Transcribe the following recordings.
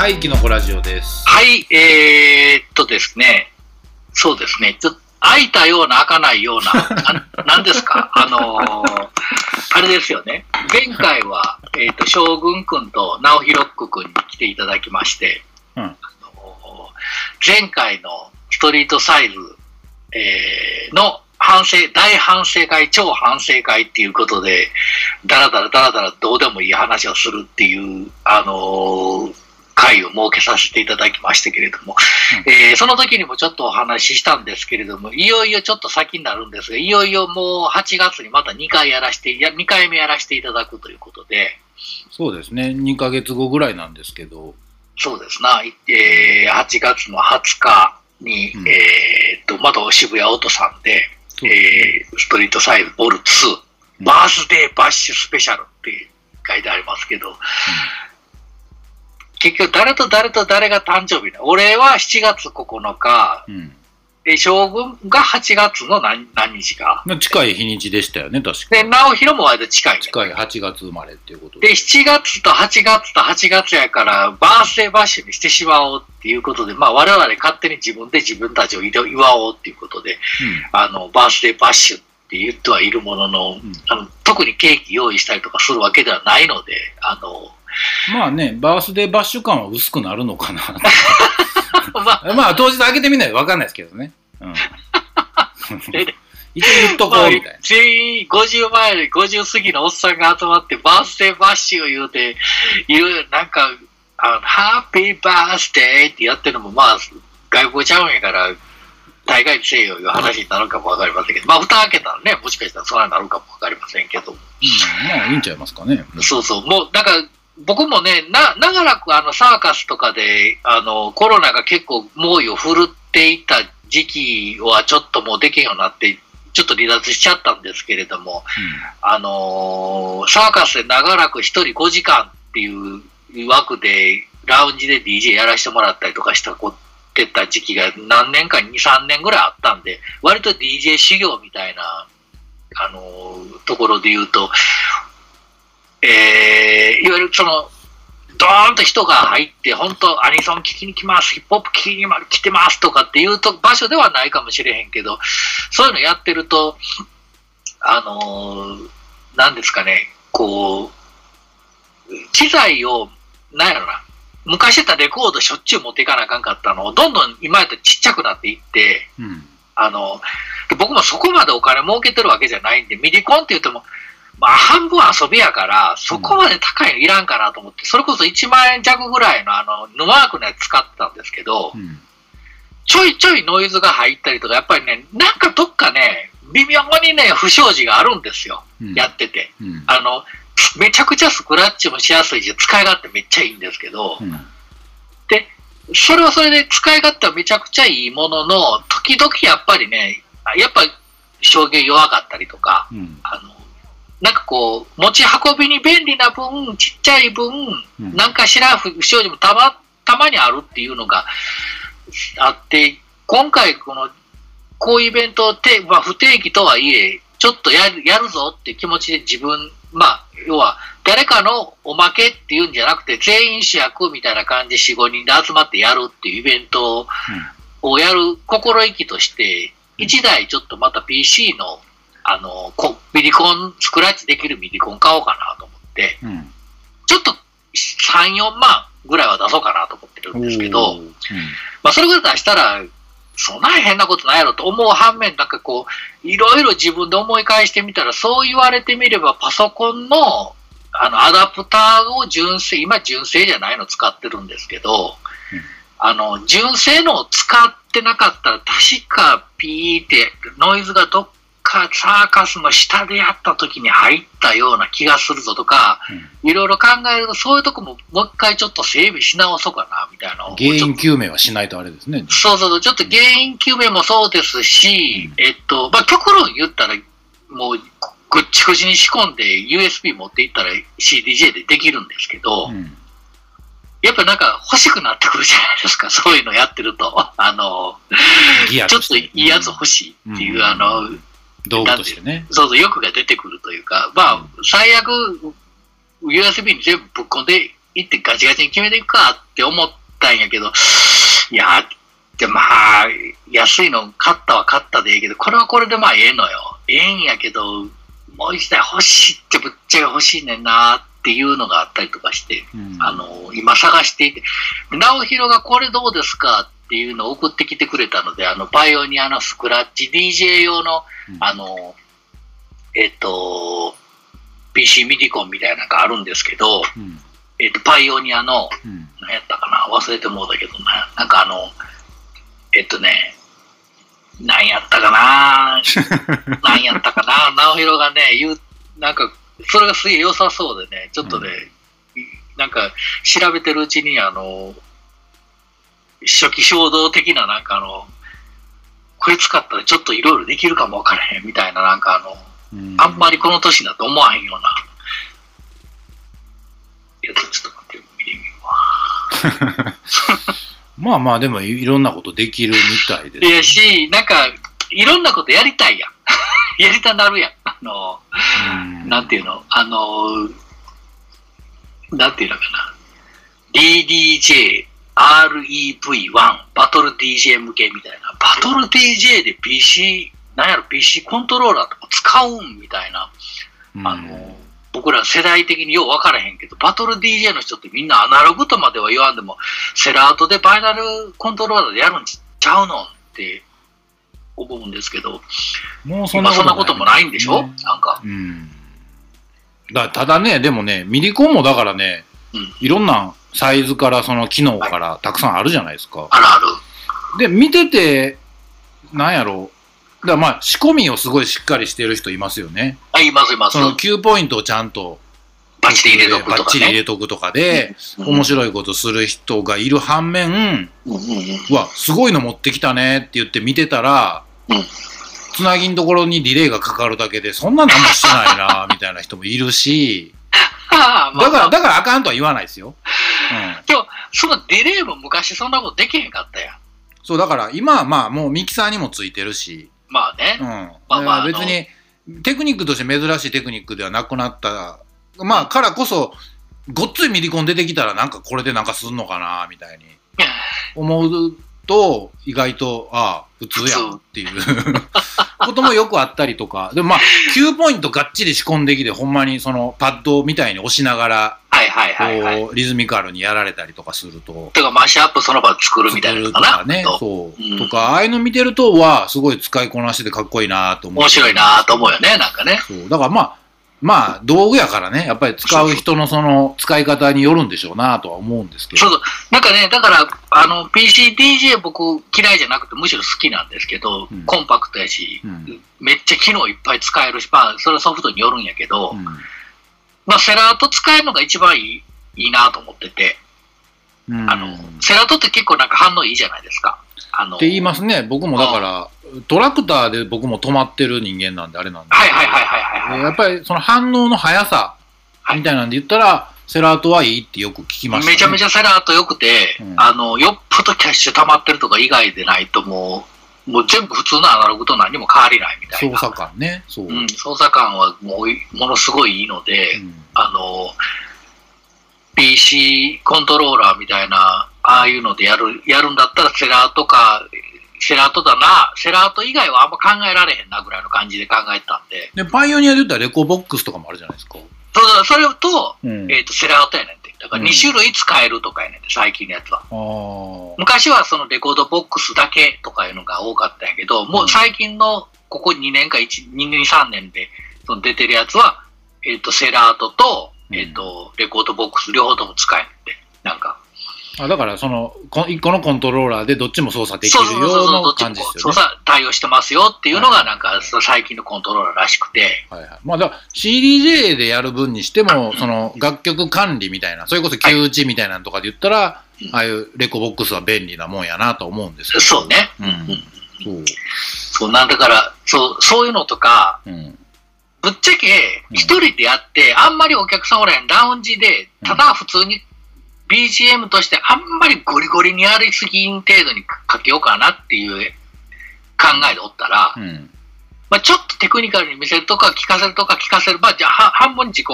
はい、キノコラジオです。はい、えー、っとですね、そうですね、ちょっと開いたような開かないような、な なんですか、あのーあれですよね、前回は、えーっと、将軍くんと直弘くんに来ていただきまして、うん。あのー前回のストリートサイズ、えーの反省、大反省会、超反省会っていうことで、だらだらだらだらどうでもいい話をするっていう、あのー会を設けさせていただきましたけれども、えーその時にもちょっとお話ししたんですけれども、いよいよちょっと先になるんですが、いよいよもう8月にまた2回やらして、いや2回目やらせていただくということで、そうですね、2ヶ月後ぐらいなんですけど、そうですな、えー8月の20日に、うん。えーっと、また渋谷オートさんで、でえーストリートサイズボルツ2、うん。バースデーバッシュスペシャルって書いてありますけど、結局誰と誰と誰が誕生日なの俺は7月9日、うんで、将軍が8月の何何日か。まあ、近い日にちでしたよね、確かで、直弘も割と近いね。近い8月生まれっていうことで。で、7月と8月と8月やから、バースデーバッシュにしてしまおうっていうことで、まあ我々勝手に自分で自分たちを祝おうっていうことで、あの、バースデーバッシュって言ってはいるものの、んあの特にケーキ用意したりとかするわけではないので、あの、うんまあね、バースデーバッシュ感は薄くなるのかな。まあ、まあ、当日開けてみないと分かんないですけどね。うん、で 一応言っとこまあうみたいな。全員50前より50過ぎのおっさんが集まって、バースデーバッシュを言うて、いろいろなんか、あのハッピーバースデーってやってるのも、まあ、外国ちゃうんやから、大概にせえよいう話になるかもわかりませんけど、まあ、蓋開けたらね、もしかしたらそんなになるかもわかりませんけど、うん、まあ、いいんちゃいますかね。そうそう、もう、だから、僕もね、な、長らくあの、サーカスとかで、あの、コロナが結構猛威を振るっていた時期はちょっともうできんようになって、ちょっと離脱しちゃったんですけれども、あのーサーカスで長らく一人5時間っていう枠で、ラウンジで DJ やらせてもらったりとかしたこってた時期が何年か2、3年ぐらいあったんで、割と DJ 修行みたいな、あのーところで言うと、えーいわゆるその、ドーンと人が入って、本当アニソン聴きに来ます、ヒップホップ聴きに来てますとかっていうと場所ではないかもしれへんけど、そういうのやってると、あのーなんですかね、こう、機材を、なんやろな、昔やったらレコードしょっちゅう持っていかなあかんかったのを、どんどん今やったらちっちゃくなっていって、うん。うん。あの、で僕もそこまでお金儲けてるわけじゃないんで、ミディコンって言っても、まあ半分遊びやから、そこまで高いのいらんかなと思って、それこそ1万円弱ぐらいのあの、ヌマークのやつ使ってたんですけどう、ん。ちょいちょいノイズが入ったりとか、やっぱりね、なんかどっかね、微妙にね、不祥事があるんですよ。うんやってて。うん。あの、めちゃくちゃスクラッチもしやすいし、使い勝手めっちゃいいんですけど、うん。それはそれで使い勝手はめちゃくちゃいいものの、時々やっぱりね、やっぱり証言弱かったりとか、うん。あの、なんかこう、持ち運びに便利な分、ちっちゃい分、うん。なんかしら不祥事もたま、たまにあるっていうのがあって、今回この、こういうイベントをて、まあ、不定期とはいえ、ちょっとやるやるぞって気持ちで自分、まあ、要は、誰かのおまけっていうんじゃなくて、全員主役みたいな感じで4、5人で集まってやるっていうイベントをやる心意気として、1台ちょっとまた PC の、あの、こミリコン、スクラッチできるミリコン買おうかなと思って、うん。ちょっと3、4万ぐらいは出そうかなと思ってるんですけど、うん。まあ、それぐらい出したら、そんな変なことないやろと思う反面、なんかこう、いろいろ自分で思い返してみたら、そう言われてみれば、パソコンの、あの、アダプターを純正、今純正じゃないの使ってるんですけど、うんあの、純正のを使ってなかったら、確かピーって、ノイズがどっかサーカスの下でやった時に入ったような気がするぞとか、いろいろ考えると、そういうとこももう一回ちょっと整備し直そうかな、みたいな原因究明はしないとあれですね。そうそうそう、ちょっと原因究明もそうですし、うんえっと、まあ、極論言ったら、もう、ぐっちぐちに仕込んで USB 持っていったら CDJ でできるんですけど、うん。やっぱなんか欲しくなってくるじゃないですか、そういうのやってると。あの、ちょっといいやつ欲しいっていう、うんあの、道具としてね。そうそう、欲が出てくるというか、まあ、最悪、USB に全部ぶっ込んで行ってガチガチに決めていくかって思ったんやけど、いや、でまあ、安いの買ったは買ったでええけど、これはこれでまあええのよ。ええんやけど、もう一台欲しいってぶっちゃけ欲しいねんなっていうのがあったりとかして、うんあの、今探していて、直弘がこれどうですかっていうのを送ってきてくれたので、あの、パイオニアのスクラッチ DJ 用の、うん。あの、えっと、PC ミディコンみたいなのがあるんですけど、うん。えっと、パイオニアの、うん。何やったかな？忘れてもうだけどな、なんかあの、えっとね、何やったかな？何やったかな？直弘がね、言う、なんか、それがすげえ良さそうでね、ちょっとね、いなんか、調べてるうちに、あの、初期衝動的な、なんかあの、これ使ったらちょっといろいろできるかもわからへんみたいな、なんかあの、うんあんまりこの年だと思わへんような、やつちょっと待って、見てみるわ。まあまあでもいろんなことできるみたいですいやし、なんか、いろんなことやりたいやん。やりたなるやん。あの、うんなんていうの？あの、なんていうのかな？DDJ、REV1、バトル DJ 向けみたいな。バトル DJ で PC、なんやろ、PC コントローラーとか使うんみたいな。うんあの、僕ら世代的によう分からへんけど、バトル DJ の人ってみんなアナログとまでは言わんでも、セラートでバイナルコントローラーでやるんちゃうのって思うんですけど、もうそん今なそんなこともないんでしょ、ねなんか。うん。だただね、でもね、ミリコンもだからね、うんいろんなサイズからその機能からたくさんあるじゃないですか。あるある。で、見てて、なんやろ？う。だまあ仕込みをすごいしっかりしてる人いますよね。あ、いますいますそ。の9ポイントをちゃんとバッチリ入れとくとかバッチリ入ね。れとくとかで、うん面白いことする人がいる反面、うわ、すごいの持ってきたねって言って見てたら、うんつなぎんところにディレイがかかるだけで、そんな何もしてないな、みたいな人もいるし、あ あまあだから、だからあかんとは言わないですよ。うん。でも、そのディレイも昔そんなことできへんかったやん。そう、だから今はまあもうミキサーにもついてるし、まあね。うん。まあまあ別に、テクニックとして珍しいテクニックではなくなった、まあからこそ、ごっついミリコン出てきたらなんかこれでなんかすんのかな、みたいに 思うと、意外と、ああ、普通やんっていうこともよくあったりとか、でもまあ、9ポイントがっちり仕込んできて、ほんまにそのパッドみたいに押しながら、はいはいはいはい。こう、リズミカルにやられたりとかすると、てか、マッシュアップその場で作るみたいなのかな。とかね、とそう、うんとか、ああいうの見てると、わあ、すごい使いこなしててかっこいいなと思う。面白いなと思うよね、なんかね。そう。だからまあ、まあ、道具やからね、やっぱり使う人のその使い方によるんでしょうなとは思うんですけど。そうそう。なんかね、だから、あの、PCDJ 僕嫌いじゃなくてむしろ好きなんですけど、うん。コンパクトやし、うん。めっちゃ機能いっぱい使えるし、まあ、それはソフトによるんやけど、うん。まあ、セラート使えるのが一番いいいいなと思ってて、うんあの、セラートって結構なんか反応いいじゃないですか。あの、って言いますね。僕もだから、トラクターで僕も止まってる人間なんであれなんで。はいはいはいはいはいはい。やっぱりその反応の速さみたいなんで言ったら、セラートはいいってよく聞きました、ね。めちゃめちゃセラート良くて、うんあの、よっぽどキャッシュ溜まってるとか以外でないともう、もう全部普通のアナログと何も変わりないみたいな。操作感ね。そう。うん、操作感はもうものすごいいいので、うんあの、PC コントローラーみたいな、ああいうのでやる、やるんだったらセラートか、セラートだな、セラート以外はあんま考えられへんなぐらいの感じで考えてたんで、で、パイオニアで言ったらレコボックスとかもあるじゃないですか。そそれと、うん。えっ、と、セラートやねんて。だからうん2種類使えるとかやねんて、最近のやつは。あー昔はそのレコードボックスだけとかいうのが多かったんやけど、もう最近のここ2年か1、2年3年でその出てるやつは、えっ、と、セラートと、うんえっ、と、レコードボックス両方とも使えるって。なんか。あだから、その、こ1個のコントローラーでどっちも操作できるような感じですよね。操作対応してますよっていうのはいがなんか、最近のコントローラーらしくて、はいはい。まあ、だ CDJ でやる分にしても、その楽曲管理みたいな、それこそ旧打ちみたいなのとかで言ったら、うんああいうレコボックスは便利なもんやなと思うんですけど。そうね。ううんん。そう。そう、なんだから、そう、そういうのとか、うん。ぶっちゃけ、一人でやって、あんまりお客さんおらへんラウンジで、ただ普通に BGM としてあんまりゴリゴリにやりすぎん程度にかけようかなっていう考えでおったら、うん。まあ、ちょっとテクニカルに見せるとか聞かせるとか聞かせる、まあ、じゃあは半分自己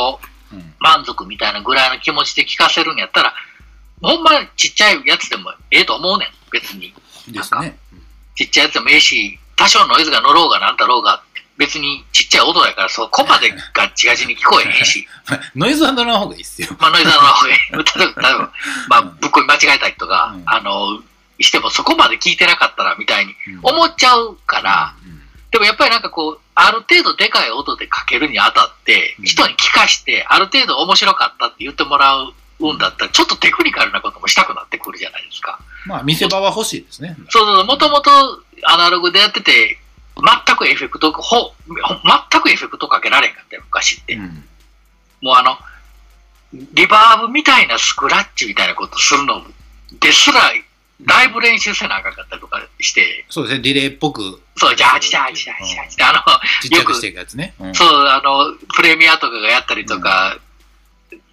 うん満足みたいなぐらいの気持ちで聞かせるんやったら、ほんまちっちゃいやつでもええと思うねん、別に。ですね。ちっちゃいやつでもええし、多少ノイズが乗ろうがなんだろうが、別にちっちゃい音やから、そこまでガッチガチに聞こえへんし、ノイズは乗らん方がいいっすよ。まあノイズの方がいい。例えば、まあ、ぶっこみ間違えたりとか、うん。あの、してもそこまで聞いてなかったらみたいにうん。思っちゃうから、うん。でもやっぱりなんかこう、ある程度でかい音でかけるにあたってう、ん。人に聞かして、ある程度面白かったって言ってもらうんだったら、ちょっとテクニカルなこともしたくなってくるじゃないですか。まあ、見せ場は欲しいですね。そうそう、もともとアナログでやってて、全くエフェクト、ほ、ほ全くエフェクトかけられへんかったよ、昔って。うんもうあの、リバーブみたいなスクラッチみたいなことするのですら、だいぶ練習せなあかんかったりとかして、そうですね、ディレイっぽく。そう、ジャージジャージジャージジャージって、あの、ちっちゃくしていくやつね。うんそう、あの、プレミアとかがやったりとか、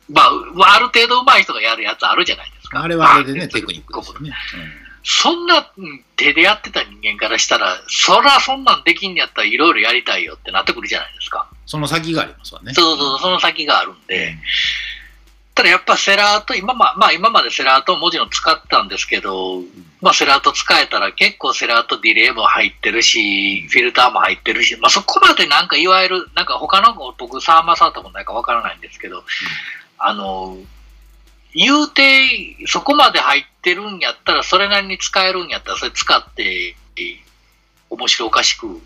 まあ、ある程度上手い人がやるやつあるじゃないですか。あれはあれでね、テクニックですよね。そんなうん手でやってた人間からしたら、そらそんなんできんやったらいろいろやりたいよってなってくるじゃないですか。その先がありますわね。そうそう、その先があるんで。ただやっぱセラーと、今ままあ今までセラーと文字の使ったんですけど、まあセラーと使えたら結構セラーとディレイも入ってるし、フィルターも入ってるし、まあそこまでなんかいわゆる、なんか他の僕サーマーサーともないかわからないんですけど、あの、言うて、そこまで入ってるんやったら、それなりに使えるんやったら、それ使って、面白おかしく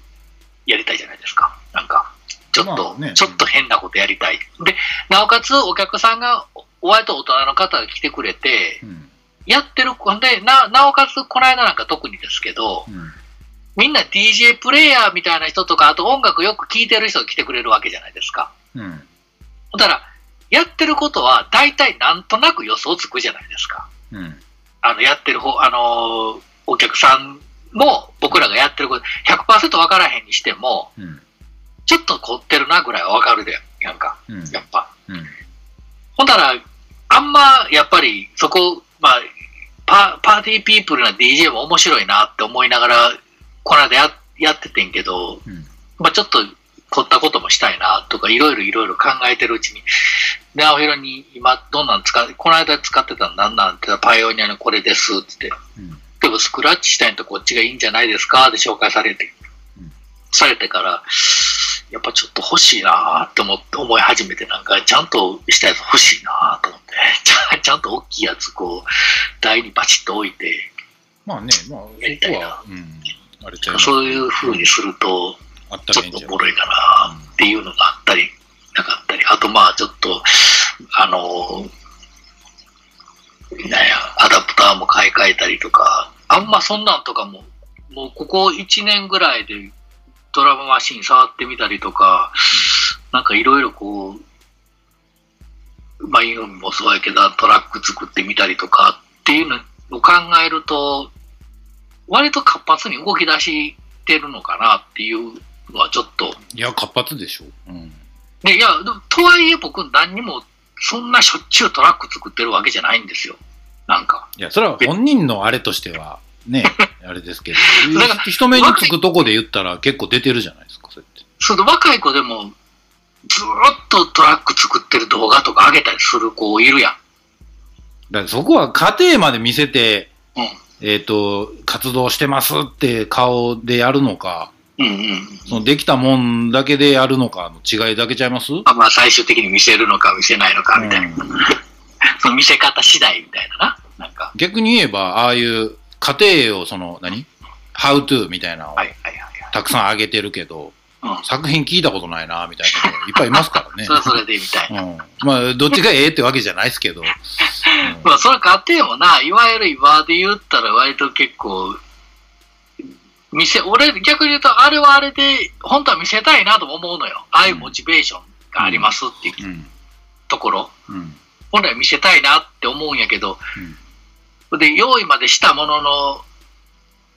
やりたいじゃないですか。なんか、ちょっと、まあねちょっと変なことやりたい。で、なおかつお客さんが、お割と大人の方が来てくれて、うんやってる、で、な、なおかつこの間なんか特にですけど、うんみんな DJ プレイヤーみたいな人とか、あと音楽よく聴いてる人が来てくれるわけじゃないですか。うんだから、やってることは大体なんとなく予想つくじゃないですか。うん。あの、やってる方、あのーお客さんも僕らがやってること、100%分からへんにしても、うん。ちょっと凝ってるなぐらいは分かるでやんか、うん。やっぱ。うん。ほんだら、あんま、やっぱり、そこ、まあ、パ party people な DJ も面白いなって思いながら、この間ややっててんけど、うん。まあちょっと凝ったこともしたいなとか、いろいろいろいろ考えてるうちに、で、青広に今、どんなん使う、この間使ってたのなんなんてパイオニアのこれですって。言って、うん。でもスクラッチしたいんとこっちがいいんじゃないですかで紹介されて、うんされてから、やっぱちょっと欲しいなって思って思い始めて、なんかちゃんとしたやつ欲しいなと思って、ちゃちゃんと大きいやつこう、台にバチッと置いて、まあね、まあ、やりたいな。うん、あれそういう風にすると、ちょっとおもろいかなっていうのがあったり、なかったり、あとまあちょっと、あのなんや、アダプターも買い替えたりとか、あんまそんなんとかも、もうここ1年ぐらいでドラムマシン触ってみたりとか、なんかいろいろこう、まあ、インもそうやけど、トラック作ってみたりとかっていうのを考えると、割と活発に動き出してるのかなっていうはちょっと。いや、活発でしょ。うん。でいや、とはいえ僕何にもそんなしょっちゅうトラック作ってるわけじゃないんですよ。なんか。いや、それは本人のあれとしては、ね、あれですけどだから、人目につくとこで言ったら結構出てるじゃないですか、そうやって。その若い子でもずーっとトラック作ってる動画とか上げたりする子いるやん。だからそこは家庭まで見せて、うん。えっ、と、活動してますって顔でやるのか、うんうん。そのできたもんだけでやるのかの違いだけちゃいます？あまあ最終的に見せるのか見せないのかみたいな。うん その見せ方次第みたいなな。なんか。逆に言えば、ああいう家庭をその、何 ?How to みたいなのをはいはいはいたくさん上げてるけど。作品聞いたことないな、みたいな人いっぱいいますからね そ。れはそれでみたいな。うん、まあ、どっちがええってわけじゃないですけど。うん まあそれ家庭もな、いわゆる今で言ったら割と結構、見せ、俺逆に言うとあれはあれで本当は見せたいなとも思うのよ。ああいうモチベーションがありますっていううん。ところ。うん。本来見せたいなって思うんやけど、で、用意までしたものの、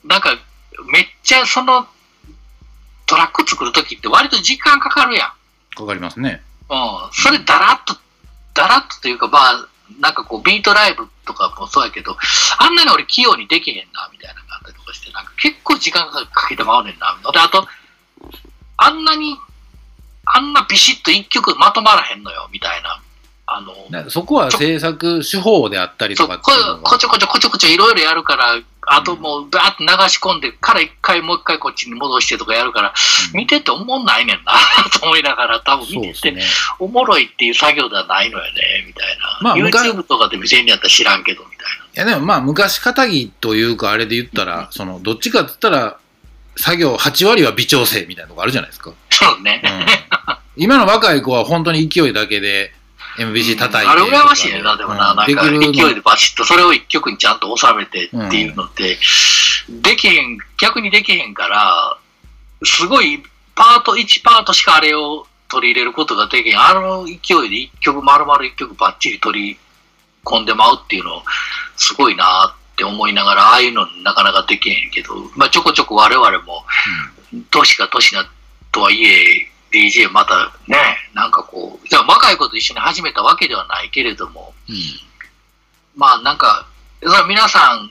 なんか、めっちゃその、トラック作るときって割と時間かかるやん。かかりますね。うん。それだらっと、だらっとというか、まあ、なんかこう、ビートライブとかもそうやけど、あんなに俺器用にできへんな、みたいなったりとかして、なんか結構時間かけてまうねんな。で、あと、あんなに、あんなビシッと一曲まとまらへんのよ、みたいな。あの、そこは制作手法であったりとかっていうのがこちょこちょこちょこちょいろいろやるから、あともうバーッと流し込んでから一回もう一回こっちに戻してとかやるから、見てて思んないねんなと思いながら、多分見ててね。おもろいっていう作業ではないのよね、みたいな。まあ昔 YouTube とかで見せんやったら知らんけど、みたいいやでもまあ昔かたぎというかあれで言ったら、そのどっちかって言ったら作業8割は微調整みたいなとこあるじゃないですか。な。そうね。うん、今の若い子は本当に勢いだけで MBC 叩いてあれ羨ましいねな、でもな、うんなんか勢いでバシッと、それを一曲にちゃんと収めてっていうのって、できへん、逆にできへんから、すごい、パート、1パートしかあれを取り入れることができへん。あの勢いで一曲、丸々一曲ばっちり取り込んでまうっていうの、すごいなって思いながら、ああいうのなかなかできへんけど、まあちょこちょこ我々も、年が年なとはいえ、DJ またね、なんかこう、じゃあ若い子と一緒に始めたわけではないけれども、うん。まあなんか、それは皆さん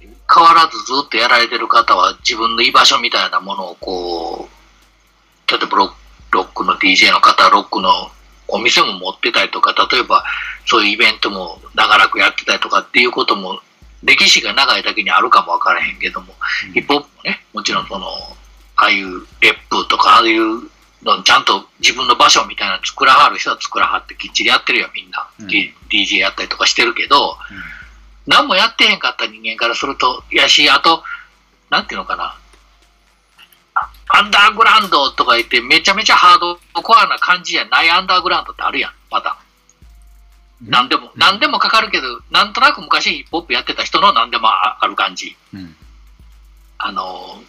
変わらずずっとやられてる方は自分の居場所みたいなものをこう、例えばロッロックの DJ の方、ロックのお店も持ってたりとか、例えばそういうイベントも長らくやってたりとかっていうことも、歴史が長いだけにあるかもわからへんけども、うんヒップホップもね、もちろんその、ああいうレップとか、ああいうのちゃんと自分の場所みたいなの作らはる人は作らはってきっちりやってるよ、みんな。うん DJ やったりとかしてるけど、何もやってへんかった人間からすると、やし、あと、なんていうのかな。あアンダーグラウンドとか言って、めちゃめちゃハードコアな感じじゃないアンダーグラウンドってあるやん、まだ。うん。何でも、何でもかかるけど、なんとなく昔ヒップホップやってた人の何でもあある感じ。うん。あの、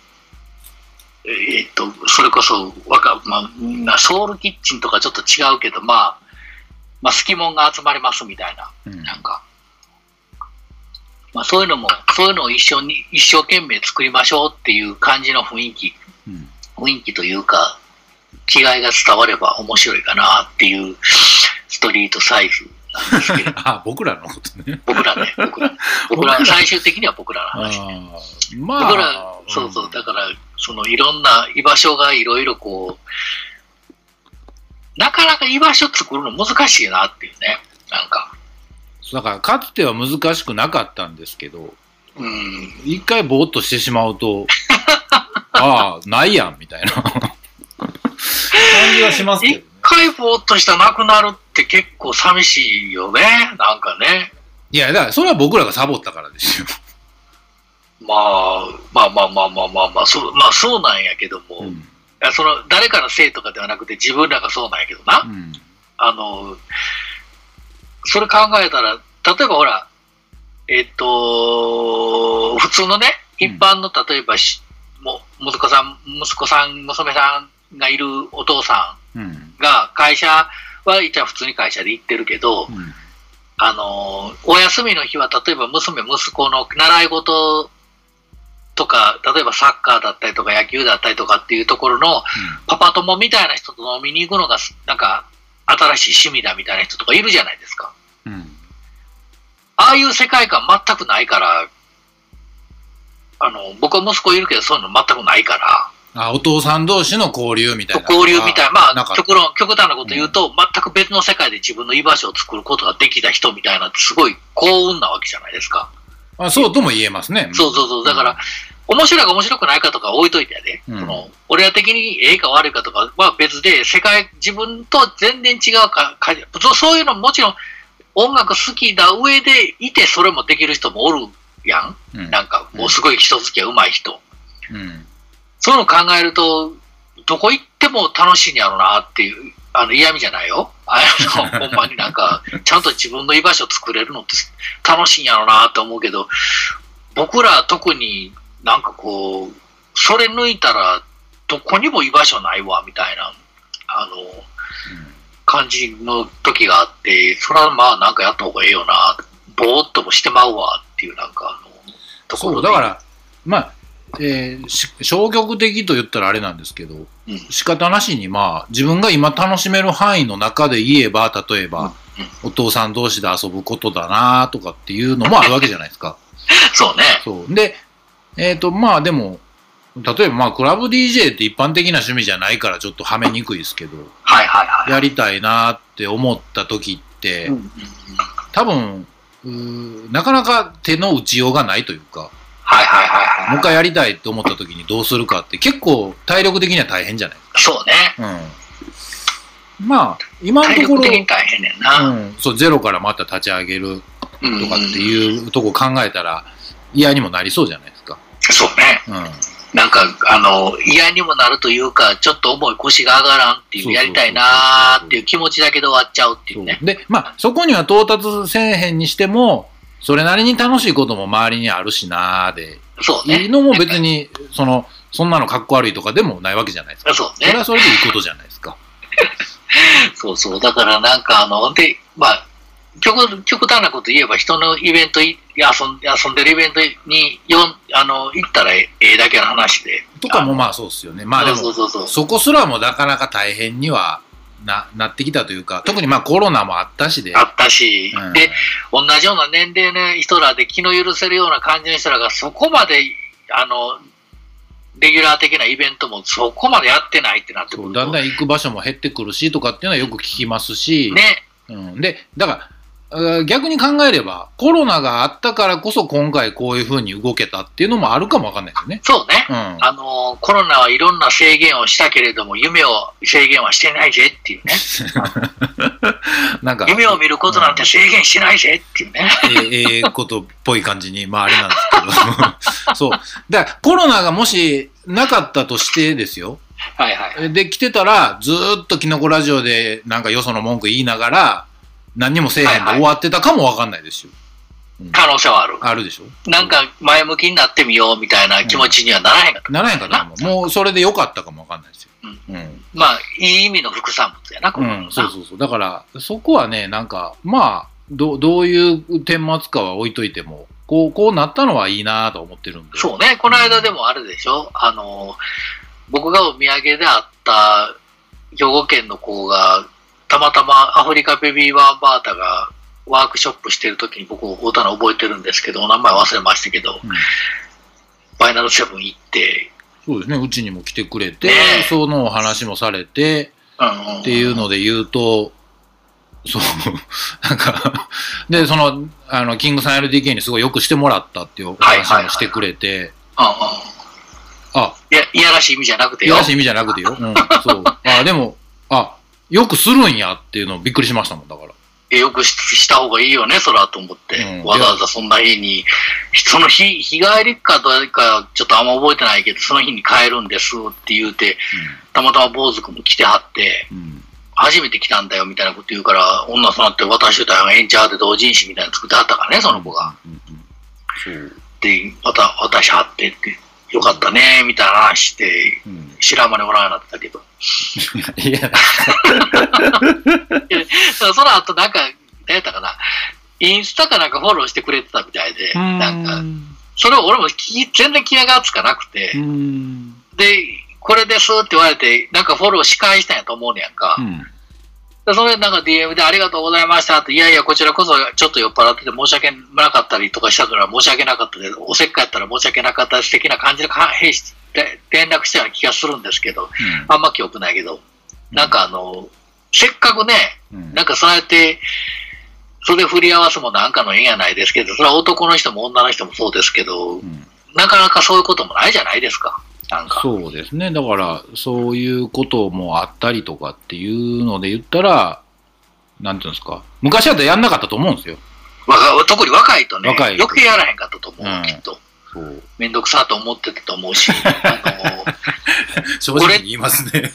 えーっと、それこそ、わか、まあみんな、ソウルキッチンとかちょっと違うけど、まあ、まあ、好きもんが集まりますみたいな、うん。なんか、まあ、そういうのも、そういうのを一緒に、一生懸命作りましょうっていう感じの雰囲気、うん雰囲気というか、違いが伝われば面白いかなっていうストリートサイズなんですけれど、あ僕らのことね。僕らね、僕ら、僕ら、最終的には僕らのあ話。ーまあ、僕ら、そうそう、だから、そのいろんな居場所がいろいろこう、なかなか居場所作るの難しいなっていうね、なんか。だからかつては難しくなかったんですけど、うん、一回ぼーっとしてしまうと、ああ、ないやん、みたいな感じはしますけど一ね。回ぼーっとしたなくなるって結構寂しいよね、なんかね。いや、だからそれは僕らがサボったからですよ。まあ、まあまあまあまあまあまあ、そう、まあそうなんやけども、いうん。やその誰かのせいとかではなくて自分らがそうなんやけどな。うん。あの、それ考えたら、例えばほら、えっと、普通のね、一般の例えば息子さん、息子さん、娘さんがいるお父さうん。んが、会社は一応普通に会社で行ってるけど、うん。あの、お休みの日は、例えば娘、息子の習い事とか、例えばサッカーだったりとか野球だったりとかっていうところの、パパ友みたいな人と飲みに行くのが、なんか、新しい趣味だみたいな人とかいるじゃないですか。うん。ああいう世界観全くないから、あの、僕は息子いるけど、そういうの全くないから、あ、お父さん同士の交流みたいな。交流みたいな、まあ、極論、極端なこと言うと、全く別の世界で自分の居場所を作ることができた人みたいなすごい幸運なわけじゃないですか。あそうとも言えますね。そうそうそう。だから、面白いか面白くないかとか置いといてやで、うんその俺ら的にええか悪いかとかは別で、世界、自分と全然違うかかそうそういうのももちろん音楽好きな上でいて、それもできる人もおるやん。うん。なんか、もうすごい人付き合い上手い人。うん。そういうの考えると、どこ行っても楽しいんやろうなっていう、あの嫌味じゃないよ。あの、ほんまになんか、ちゃんと自分の居場所作れるのって楽しいんやろうなって思うけど、僕ら特になんかこう、それ抜いたらどこにも居場所ないわ、みたいな、あの、感じの時があって、それはまあなんかやった方がええよな、ぼーっともしてまうわっていうなんかあの、とこそう、だから、まあ、えーし消極的と言ったらあれなんですけど、うん仕方なしにまあ、自分が今楽しめる範囲の中で言えば、例えば、お父さん同士で遊ぶことだなとかっていうのもあるわけじゃないですか。そうね。そう。で、えっ、と、まあでも、例えばまあクラブ DJ って一般的な趣味じゃないからちょっとはめにくいですけど、はいはいはい。やりたいなって思った時って、うんうんうん多分、うーなかなか手の打ちようがないというか、はいはいはいはい。もう一回やりたいって思った時にどうするかって結構体力的には大変じゃないそうね。うん。まあ、今の体ところ、力的に大変ねんな。うん、そう、ゼロからまた立ち上げるうんとかっていうとこ考えたら嫌にもなりそうじゃないですか。そうね。うん。なんか、あの、嫌にもなるというか、ちょっと重い腰が上がらんっていう、やりたいなーっていう気持ちだけで終わっちゃうっていうね。で、まあ、そこには到達せえへんにしても、それなりに楽しいことも周りにあるしなーで、そうね。いいのも別に、その、そんなのかっこ悪いとかでもないわけじゃないですか。そうねそれは。それでいいことじゃないですか。そうそう。だからなんかあの、で、まあ、極極端なこと言えば人のイベントい遊ん遊んでるイベントによんあの行ったらええだけの話で。とかもまあそうですよね。まあでも、そこすらもなかなか大変にはななってきたというか、特にまあコロナもあったしで。あったし、うんで、同じような年齢の人らで気の許せるような感じの人らがそこまで、あの、レギュラー的なイベントもそこまでやってないってなってくるだんだん行く場所も減ってくるしとかっていうのはよく聞きますし、ね。うん、でだから逆に考えればコロナがあったからこそ今回こういうふうに動けたっていうのもあるかもわかんないですよね。そうね。うん、あの、コロナはいろんな制限をしたけれども、夢を制限はしてないぜっていうね。なんか夢を見ることなんて制限しないぜっていうね。ええええことっぽい感じに、まああれなんですけど。そう。だからコロナがもしなかったとしてですよ。はいはい。で、来てたら、ずーっとキノコラジオでなんかよその文句言いながら、何にもせえへんで終わってたかもわかんないですよ。可能性はある。あるでしょ？なんか前向きになってみようみたいな気持ちにはならへんかった。ならへんかったもん。もうそれでよかったかもわかんないですよ。うんうん。まあ、いい意味の副産物やな、これはうん、そうそうそう。だから、そこはね、なんか、まあ、どどういう顛末かは置いといても、こう、こうなったのはいいなと思ってるんで。そうね、この間でもあれでしょ、あの、僕がお土産で会った兵庫県の子が、たまたまアフリカベビーワンバータがワークショップしてる時に僕、会うたの覚えてるんですけど、お名前忘れましたけど、うんファイナルセブン行って、そうですね。うちにも来てくれて、ねえそのお話もされて、うんうんっていうので言うと、そう、なんか、で、その、あの、キングさん LDK にすごいよくしてもらったっていうお話もしてくれて、あ、いや、いやらしい意味じゃなくてよ。いやらしい意味じゃなくてよ。うん、そう。あ、でも、あ、よくするんやっていうのびっくりしましたもん、だから。よくしした方がいいよね、そらと思って。うんわざわざそんな日に、その日、日帰りかどうかちょっとあんま覚えてないけど、その日に帰るんですって言うて、たまたま坊主君も来てはって、うん。うん。初めて来たんだよみたいなこと言うから、女さんって渡してたよ、エンチャーで同人誌みたいなの作ってはったからね、その子が。うんうん。そう。で、また渡しはってって、よかったね、みたいな話して、うん。知らんまでおらんようになってたけど。いや、その後なんか、何やったかな、インスタかなんかフォローしてくれてたみたいで、なんか、それを俺も全然気がつかなくて、うん。で、これですって言われて、なんかフォロー仕返したんやと思うねやんか。うん。でそれでなんか DM でありがとうございましたって、いやいや、こちらこそちょっと酔っ払ってて申し訳なかったりとかしたから申し訳なかったで、おせっかいやったら申し訳なかったです的な感じでか返して連絡したような気がするんですけど、あんま記憶ないけど、なんかあの、せっかくね、うん、なんかそうやって、袖振り合わすもなんかの縁やないですけど、それは男の人も女の人もそうですけど、うん。なかなかそういうこともないじゃないですか。そうですね。だから、そういうこともあったりとかっていうので言ったら、なんていうんですか。昔だったらやんなかったと思うんですよ。若特に若いとね、若い余計やらへんかったと思う、うんきっと。そう。めんどくさと思ってたと思うし、なんかもう、正直に言いますね。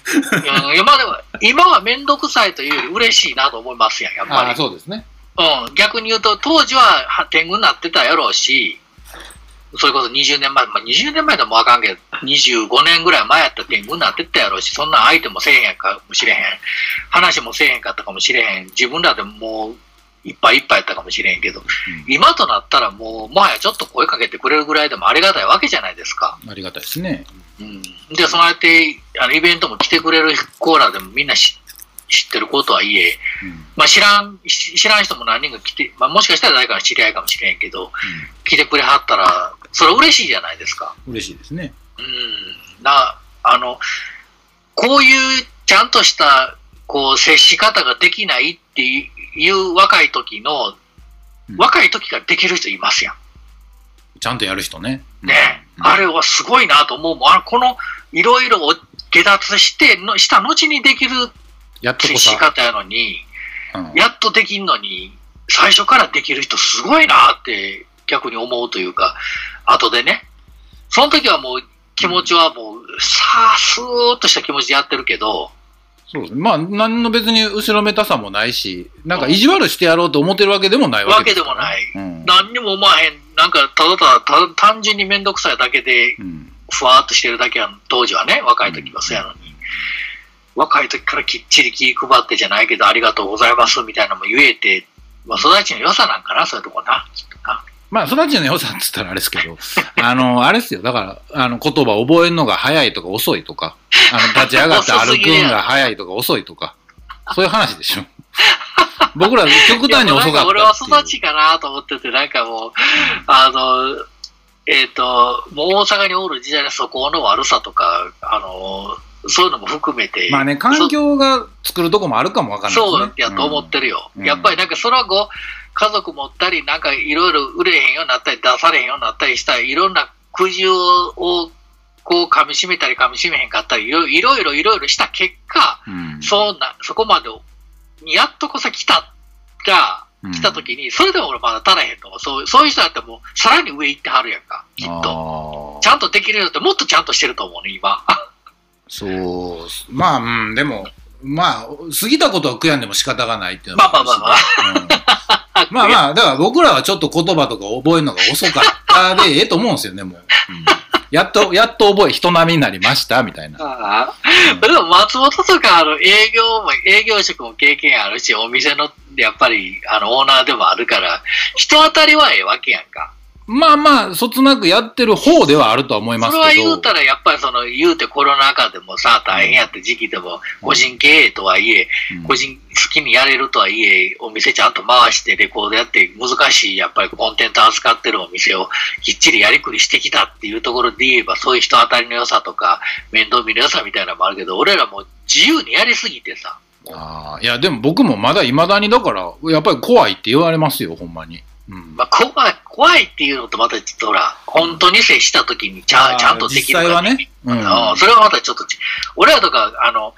うん、いやまあでも、今はめんどくさいというより嬉しいなと思いますやん、やっぱり。ああ、そうですね。うん、逆に言うと、当時はは天狗になってたやろうし、それこそ20年前、まあ、20年前でもあかんけど、25年ぐらい前やったら天狗になってたやろうし、そんな相手もせえへんかもしれへん、話もせえへんかったかもしれへん、自分らでももういっぱいいっぱいやったかもしれへんけど、今となったらもう、もはやちょっと声かけてくれるぐらいでもありがたいわけじゃないですか。ありがたいですね。うん。で、そうやって、あの、イベントも来てくれるコーラでもみんな知知ってることはいえ、うんまあ知らん、し知らん人も何人か来て、まあもしかしたら誰かの知り合いかもしれんけど、来てくれはったら、それ嬉しいじゃないですか。嬉しいですね。うん。な、あの、こういうちゃんとした、こう、接し方ができないっていう若い時の、うん若い時からできる人いますやん。ちゃんとやる人ね。ね、うんあれはすごいなと思うもん。あのこの、いろいろ下脱しての、した後にできる。接し方やのに、うんやっとできんのに、最初からできる人すごいなって逆に思うというか、後でね。その時はもう気持ちはもう、さあ、スーッとした気持ちでやってるけど、そうですまあ、何の別に後ろめたさもないし、なんか意地悪してやろうと思ってるわけでもないわわけけでもない。うん。何にも思わへん。なんか、ただただ単純にめんどくさいだけで、うん。ふわーっとしてるだけや当時はね、若い時はそうやのに。若い時からきっちり気配ってじゃないけど、ありがとうございますみたいなのも言えて、まあ、育ちの良さなんかな、そういうとこな。きっとなまあ、育ちの良さっつったらあれですけど、あの、あれですよ。だから、あの、言葉覚えるのが早いとか遅いとか、あの、立ち上がって歩くのが早いとか遅いとか、そういう話でしょ。僕ら極端に遅かった俺は育ちかなと思ってて、なんかもう、あの、えっ、と、もう大阪におる時代の素行の悪さとか、あの、そういうのも含めて、まあね、環境が作るとこもあるかもわかんないね。そうやと思ってるよ。うんやっぱりなんかその後、家族持ったり、なんかいろいろ売れへんようになったり、出されへんようになったりしたいろんな苦渋をこう噛み締めたり噛み締めへんかったり、いろいろいろいろした結果、うん。そうな、そこまでにやっとこさ来たが、うん来た時に、それでも俺まだ足らへんと思う。そうそういう人だってもう、さらに上行ってはるやんか、きっと。ちゃんとできるよってもっとちゃんとしてると思うね、今。そう。まあ、うん、でも、まあ、過ぎたことは悔やんでも仕方がないっていうのもまあまあまああるしうん まあまあ、だから僕らはちょっと言葉とか覚えるのが遅かったでええと思うんですよね、もう。うんやっと、やっと覚え、人並みになりました、みたいな。ああでも松本とかあの営業も、営業職も経験あるし、お店のやっぱりあのオーナーでもあるから、人当たりはええわけやんか。まあまあ、そつなくやってる方ではあるとは思いますけど。それは言うたら、やっぱりその言うてコロナ禍でもさ、大変やった時期でも、個人経営とはいえ、うん個人好きにやれるとはいえ、お店ちゃんと回してレコードやって難しい、やっぱりコンテンツ扱ってるお店をきっちりやりくりしてきたっていうところで言えば、そういう人当たりの良さとか、面倒見の良さみたいなのもあるけど、俺らもう自由にやりすぎてさ、ああ、いや、でも僕もまだ未だにだから、やっぱり怖いって言われますよ、ほんまに。うん。まあ、怖い、怖いっていうのとまたちょっとほら、本当に接した時にちゃちゃんとできるか実際はねうんうんそれはまたちょっとち、俺らとか、あの、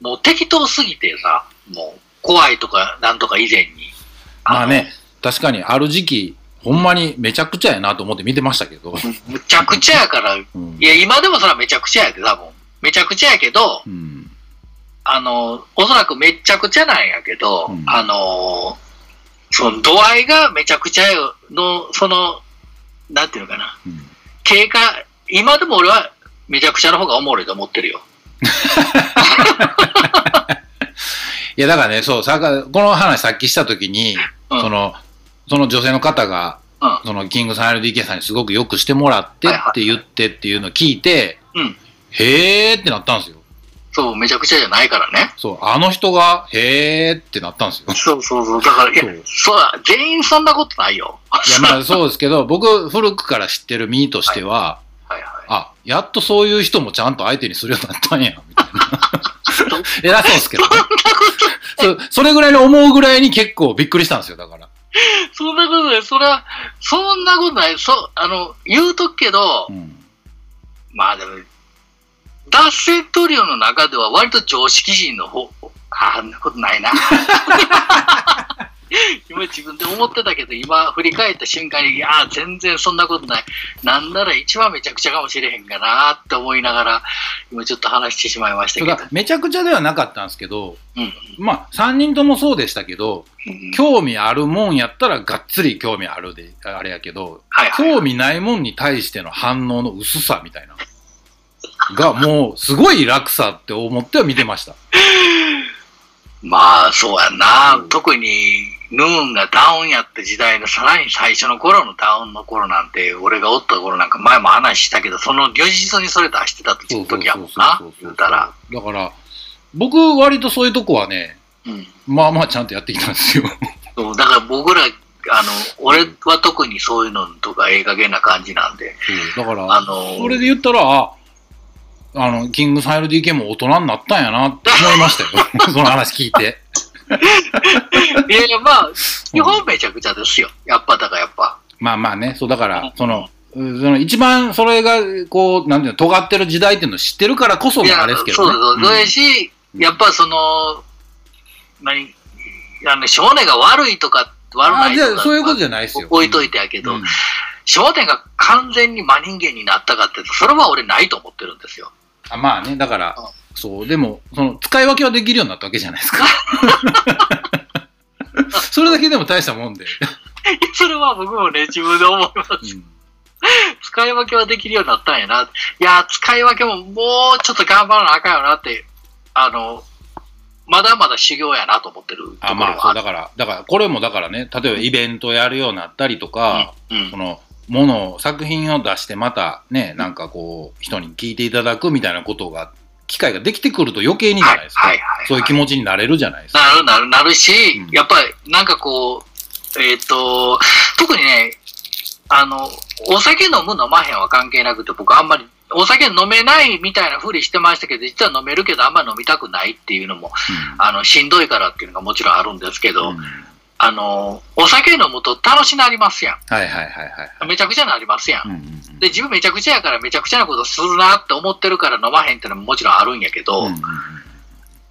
もう適当すぎてさ、もう怖いとかなんとか以前に。まあね、確かにある時期、ほんまにめちゃくちゃやなと思って見てましたけど。むちゃくちゃやから、い うん。や、今でもそれはめちゃくちゃやで、多分。めちゃくちゃやけど、うん。あの、おそらくめちゃくちゃなんやけど、うんあの、その度合いがめちゃくちゃの、その、なんていうのかな、うん経過、今でも俺はめちゃくちゃの方がおもろいと思ってるよ。いや、だからね、そう、さかこの話さっきしたときに、うんその、その女性の方が、うんそのキングさん LDK さんにすごくよくしてもらってはいはいって言ってっていうのを聞いて、うんへーってなったんですよ。そう、めちゃくちゃじゃないからね。そう、あの人が、へーってなったんですよ。そうそうそう。だから、いやそう、だ、全員そんなことないよ。いや、まあそうですけど、僕、古くから知ってる身としては、はいはい。あ、やっとそういう人もちゃんと相手にするようになったんや、みたいな。偉そうですけどね。そうそれぐらいに思うぐらいに結構びっくりしたんですよ、だから。そんなことない。それは、そんなことない。そう、あの、言うとくけどう、ん。まあでも、脱線トリオの中では割と常識人の方、ああんなことないな。今自分で思ってたけど、今振り返った瞬間に、いやー、全然そんなことない。なんなら一番めちゃくちゃかもしれへんかなって思いながら、今ちょっと話してしまいましたけど。めちゃくちゃではなかったんですけど、うんまあ、3人ともそうでしたけど、うん興味あるもんやったらがっつり興味あるで、あれやけど、はいはい。興味ないもんに対しての反応の薄さみたいな。が、もう、すごい楽さって思っては見てました。まあ、そうやんな。うん特に、ヌーンがダウンやった時代のさらに最初の頃のダウンの頃なんて、俺がおった頃なんか前も話したけど、その如実にそれ出してた時時やもんな。言うたら。だから、僕、割とそういうとこはね、うん。まあまあちゃんとやってきたんですよ。そうだから僕ら、あの、俺は特にそういうのとかええ加減な感じなんで、だから、あのそれで言ったら、ああの、キングサイル DK も大人になったんやなって思いましたよ。その話聞いて。いやいや、まあ、基本めちゃくちゃですよ。やっぱ、だからやっぱ。まあまあね、そうだから、その、うんその一番それが、こう、なんていうの、尖ってる時代っていうのを知ってるからこそあれですけどね。そうそう。そうやし、やっぱその、何、あの、少年が悪いとか、悪あないとか。そういうことじゃないですよ。置いといてやけど、うん少年が完全に真人間になったかっていうと、それは俺ないと思ってるんですよ。あまあね、だからうん、そう、でも、その、使い分けはできるようになったわけじゃないですか。それだけでも大したもんで。それは僕もね、自分で思います。うん使い分けはできるようになったんやな。いや、使い分けももうちょっと頑張らなあかんよなって、あの、まだまだ修行やなと思ってるあ、まあ、そう、だから、だから、これもだからね、例えばイベントやるようになったりとか、うんその、ものを、作品を出してまたね、なんかこう、人に聞いていただくみたいなことが、機会ができてくると余計にじゃないですか。はいはいはいそういう気持ちになれるじゃないですか。なるなるなるし、うんやっぱりなんかこう、えっ、と、特にね、あの、お酒飲む飲まへんは関係なくて、僕あんまりお酒飲めないみたいなふりしてましたけど、実は飲めるけどあんまり飲みたくないっていうのも、あの、しんどいからっていうのがもちろんあるんですけど、うんうんあの、お酒飲むと楽しなりますやはいはいはいはい。ん。めちゃくちゃなりますやん。うんうんうんで、自分めちゃくちゃやからめちゃくちゃなことするなって思ってるから飲まへんってのももちろんあるんやけど、うんうんうん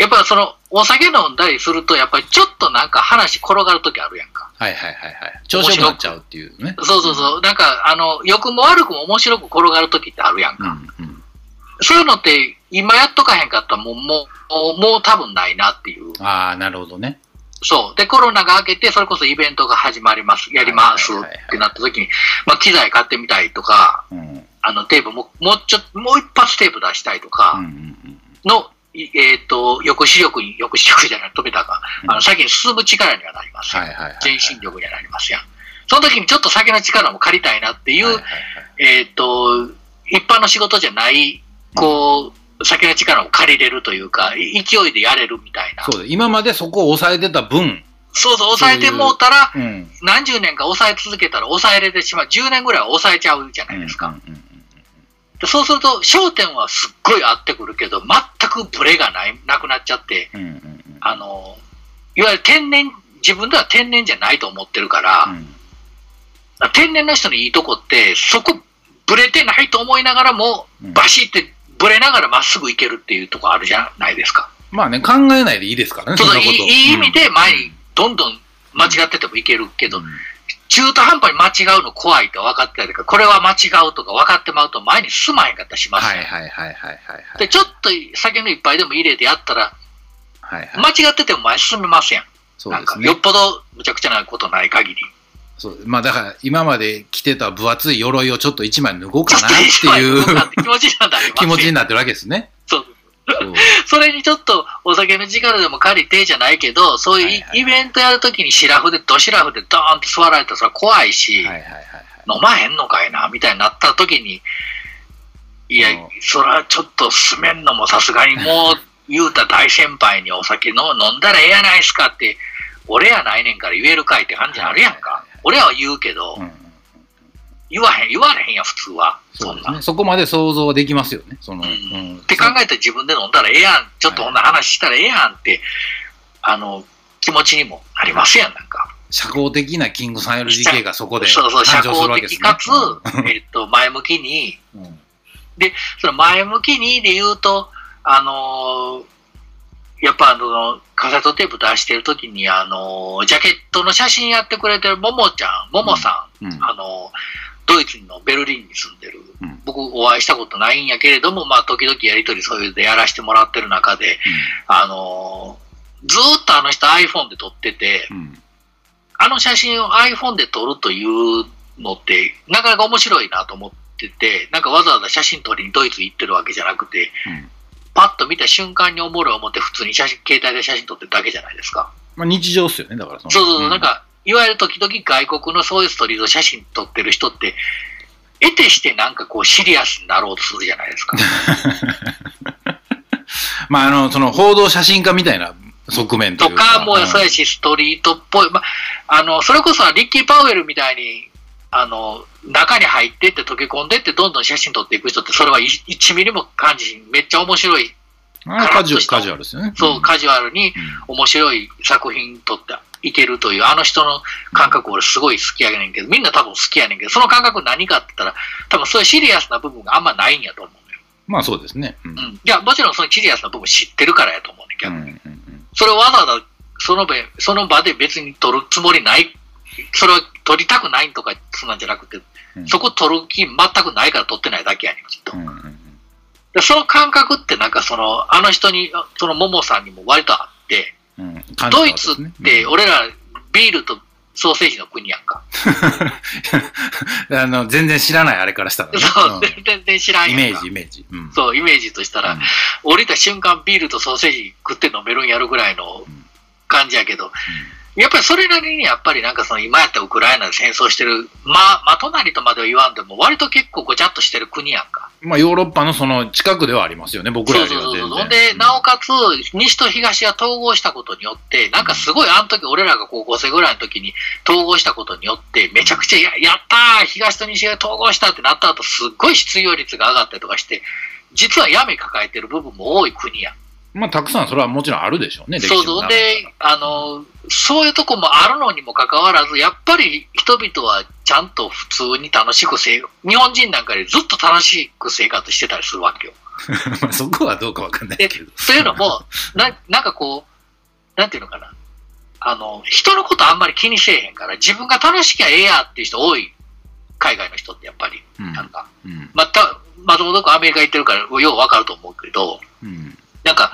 やっぱその、お酒飲んだりすると、やっぱりちょっとなんか話転がるときあるやんか。はいはいはいはい。調子よくなっちゃうっていうね。そうそうそう。なんか、あの、良くも悪くも面白く転がるときってあるやんうか。んうん。そういうのって、今やっとかへんかったらもう、もうもう多分ないなっていう。ああ、なるほどね。そう。で、コロナが明けて、それこそイベントが始まります、やりますってなったときに、まあ、機材買ってみたいとか、うん。あの、テープも、もうちょっと、もう一発テープ出したいとかの、いえっ、と、抑止力に、抑止力じゃない、止めたか。あの、先に進む力にはなりますよはいはいはい。全身力にはなりますやん。その時にちょっと酒の力も借りたいなっていう、えっ、と、一般の仕事じゃない、こう、酒の力を借りれるというか、い勢いでやれるみたいな。そうだ。今までそこを抑えてた分、そうそう、抑えてもうたら、うん。何十年か抑え続けたら抑えれてしまう。10年ぐらいは抑えちゃうじゃないですか。うんうんうんでそうすると、焦点はすっごい合ってくるけど、全くブレがない、なくなっちゃって、うんうんうんあの、いわゆる天然、自分では天然じゃないと思ってるから、うん天然の人のいいとこって、そこブレてないと思いながらも、うんバシってブレながらまっすぐ行けるっていうとこあるじゃないですか。まあね、考えないでいいですからね、そんなこと。いいい意味で前にどんどん間違っててもいけるけど、うん中途半端に間違うの怖いって分かってたりこれは間違うとか分かってまうと前に進まへんかったりしますよ、はいはいはいはいはいはい。で、ちょっと酒の一杯でも入れてやったら、はいはい。間違ってても前進めますやん。そうですねなんかよっ。ぽどむちゃくちゃなことない限り。そうまあだから今まで着てた分厚い鎧をちょっと一枚脱ごうかなっていう気持ちになります気持ちにななってるわけですね。そう。そ れにちょっとお酒の力でも借りてじゃないけど、そうはいうイベントやるときにシラフで、ドシラフでドーンって座られたらそれは怖いし、はいはいはいはい。飲まへんのかいな、みたいになったときに、いやうん、それはちょっと進めんのもさすがにもう、言うた大先輩にお酒の飲んだらええやないですかって、俺やないねんから言えるかいって感じあるやんかはいは言うけど、うんうん言わへん、言われへんやん、普通は。そんですね。そこまで想像できますよね。その、うんうんって考えたら自分で飲んだらええやん、ちょっとこんな話したらええやんって、あの、気持ちにもなりますやん、なんか。社交的なキングさん LDK がそこでそうそう、社交。的かつ、えっと、前向きに、うんうんその前向きにで言うと、あのーやっぱあの、カセットテープ出してる時に、あのージャケットの写真やってくれてるももちゃん、ももさん、うん。あのードイツのベルリンに住んでる、うん。僕お会いしたことないんやけれども、まあ時々やりとりそういうのでやらせてもらってる中で、あのーずーっとあの人 iPhone で撮ってて、うんうん。あの写真を iPhone で撮るというのって、なかなか面白いなと思ってて、なんかわざわざ写真撮りにドイツ行ってるわけじゃなくて、うんパッと見た瞬間におもろい思って普通に写真、携帯で写真撮ってるだけじゃないですか。まあ日常っすよね、だからそのそうそうそう、んなんか、いわゆる時々外国のそういうストリート写真撮ってる人って、得てしてなんかこうシリアスになろうとするじゃないですか。まああの、その報道写真家みたいな、側面とというか。かもそうやし、ストリートっぽい。ま、あの、それこそリッキー・パウエルみたいに、あの、中に入ってって溶け込んでってどんどん写真撮っていく人って、それは1ミリも感じめっちゃ面白い、カジュアル、カジュアルですよね。そう、カジュアルにうん面白い作品撮っていけるという、あの人の感覚俺すごい好きやねんけど、みんな多分好きやねんけど、その感覚何かって言ったら、多分そういうシリアスな部分があんまないんやと思うのよ。まあそうですね。うん。うん。いや、もちろんそのシリアスな部分知ってるからやと思うねんけど、うんうんうんそれをわざわざその場その場で別に撮るつもりない、それを撮りたくないとかそんなんじゃなくて、うんそこ撮る気全くないから撮ってないだけやねん、きっと。うんうんうんでその感覚ってなんかその、あの人に、そのももさんにも割とあって、うん感じたドイツって俺らビールとソーセージの国やんか。う んあの全然知らないあれからしたらね。そう、うん全然知らんやんか。イメージ、イメージ。うんそう、イメージとしたら、降りた瞬間ビールとソーセージ食って飲めるんやるぐらいの感じやけど、やっぱりそれなりにやっぱりなんかその今やったらウクライナで戦争してる、まあ、ま隣とまでは言わんでも割と結構ごちゃっとしてる国やんか。まあヨーロッパのその近くではありますよね、僕らは全然。そうそうそう。で、なおかつ、西と東が統合したことによって、なんかすごいあの時俺らが高校生ぐらいの時に統合したことによって、めちゃくちゃややったー東と西が統合したってなった後、すっごい失業率が上がったりとかして、実は闇抱えてる部分も多い国やん。まあたくさんそれはもちろんあるでしょうね、そうそう。で、あの、そういうとこもあるのにもかかわらず、やっぱり人々はちゃんと普通に楽しく生日本人なんかよりずっと楽しく生活してたりするわけよ。まあそこはどうかわかんないでけど。というのも、ななんかこう、なんていうのかな。あの、人のことあんまり気にせえへんから、自分が楽しきゃええやっていう人多い。海外の人ってやっぱり、うんなんか。うんまた、松本君アメリカ行ってるから、ようわかると思うけど、うんなんか、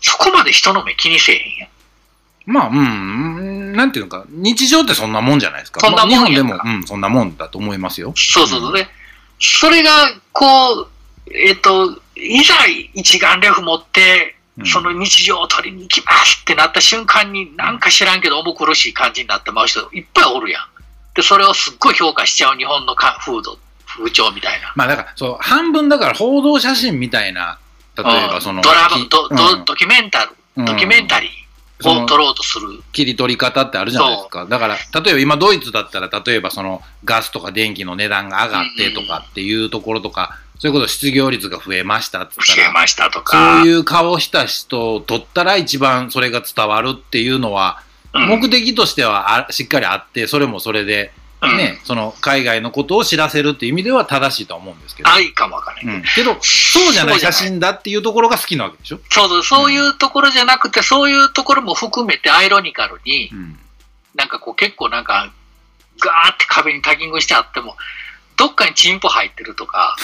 そこまで人の目気にせえへんやん。まあ、うん、なんていうのか、日常ってそんなもんじゃないですか。そんなもんまあ日やんか本でも、うん、そんなもんだと思いますよ。そうそうそう。で、それが、こう、えっ、と、いざ一眼レフ持って、うんその日常を撮りに行きますってなった瞬間に、なんか知らんけど重苦しい感じになってまう人いっぱいおるやん。で、それをすっごい評価しちゃう日本のか風土、風潮みたいな。まあだから、そう、半分だから報道写真みたいな、例えばその、ドラマきドドうんドキュメンタル、ドキュメンタリーを撮ろうとする。切り取り方ってあるじゃないですか。だから、例えば今ドイツだったら、例えばそのガスとか電気の値段が上がってとかっていうところとか、そういうこと失業率が増えましたっったら、教えましたとそか。ういう顔した人を撮ったら一番それが伝わるっていうのは、うん目的としてはあしっかりあって、それもそれで、うんね、その海外のことを知らせるっていう意味では正しいとは思うんですけど。あいかもわからない。うん、けど、そうじゃない写真だっていうところが好きなわけでしょ？そうそう、そういうところじゃなくて、そういうところも含めてアイロニカルに、うん。なんかこう結構なんか、ガーって壁にタギングしてあっても、どっかにチンポ入ってるとか、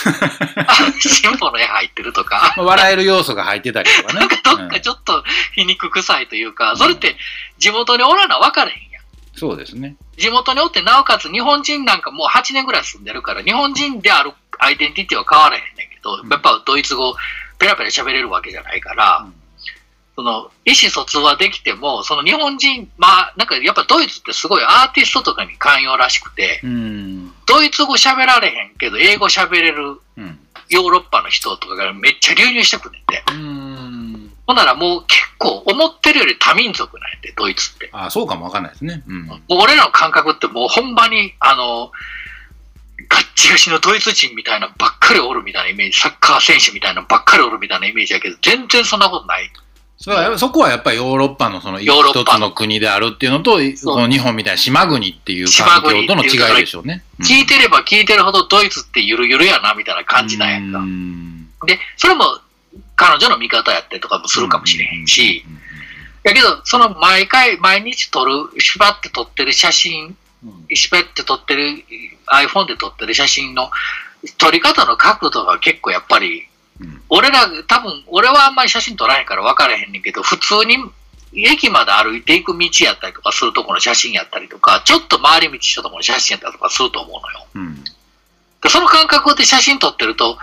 チンポの絵入ってるとか、まあ笑える要素が入ってたりとかね。なんかどっうんかちょっと皮肉臭いというか、それって地元におらな分かれへん。そうですね。地元におって、なおかつ日本人なんかもう8年ぐらい住んでるから、日本人であるアイデンティティは変わらへんねんけど、うんやっぱドイツ語ペラペラ喋れるわけじゃないから、うんその意思疎通はできても、その日本人、まあなんかやっぱドイツってすごいアーティストとかに寛容らしくて、うん。ドイツ語喋られへんけど、英語喋れるうん。ヨーロッパの人とかがめっちゃ流入してくんねんて。うん。ほんならもう結構思ってるより多民族なんやて、ドイツって。あそうかもわかんないですね。うん。もう俺らの感覚ってもうほんまに、あの、ガッチガチのドイツ人みたいなばっかりおるみたいなイメージ、サッカー選手みたいなばっかりおるみたいなイメージやけど、全然そんなことない。それはそこはやっぱりヨーロッパのその一ヨーロッパつの国であるっていうのと、この日本みたいな島国っていう環境との違いでしょうね。うん聞いてれば聞いてるほどドイツってゆるゆるやなみたいな感じなんやんか。うんで、それも彼女の味方やったりとかもするかもしれへんし、うんやけど、その毎回、毎日撮る、縛って撮ってる写真、うん縛って撮ってる、iPhone で撮ってる写真の撮り方の角度が結構やっぱり、うん俺ら、多分、俺はあんまり写真撮らへんから分からへんねんけど、普通に駅まで歩いていく道やったりとかするところの写真やったりとか、ちょっと回り道したところの写真やったりとかすると思うのよ。うんでその感覚で写真撮ってると、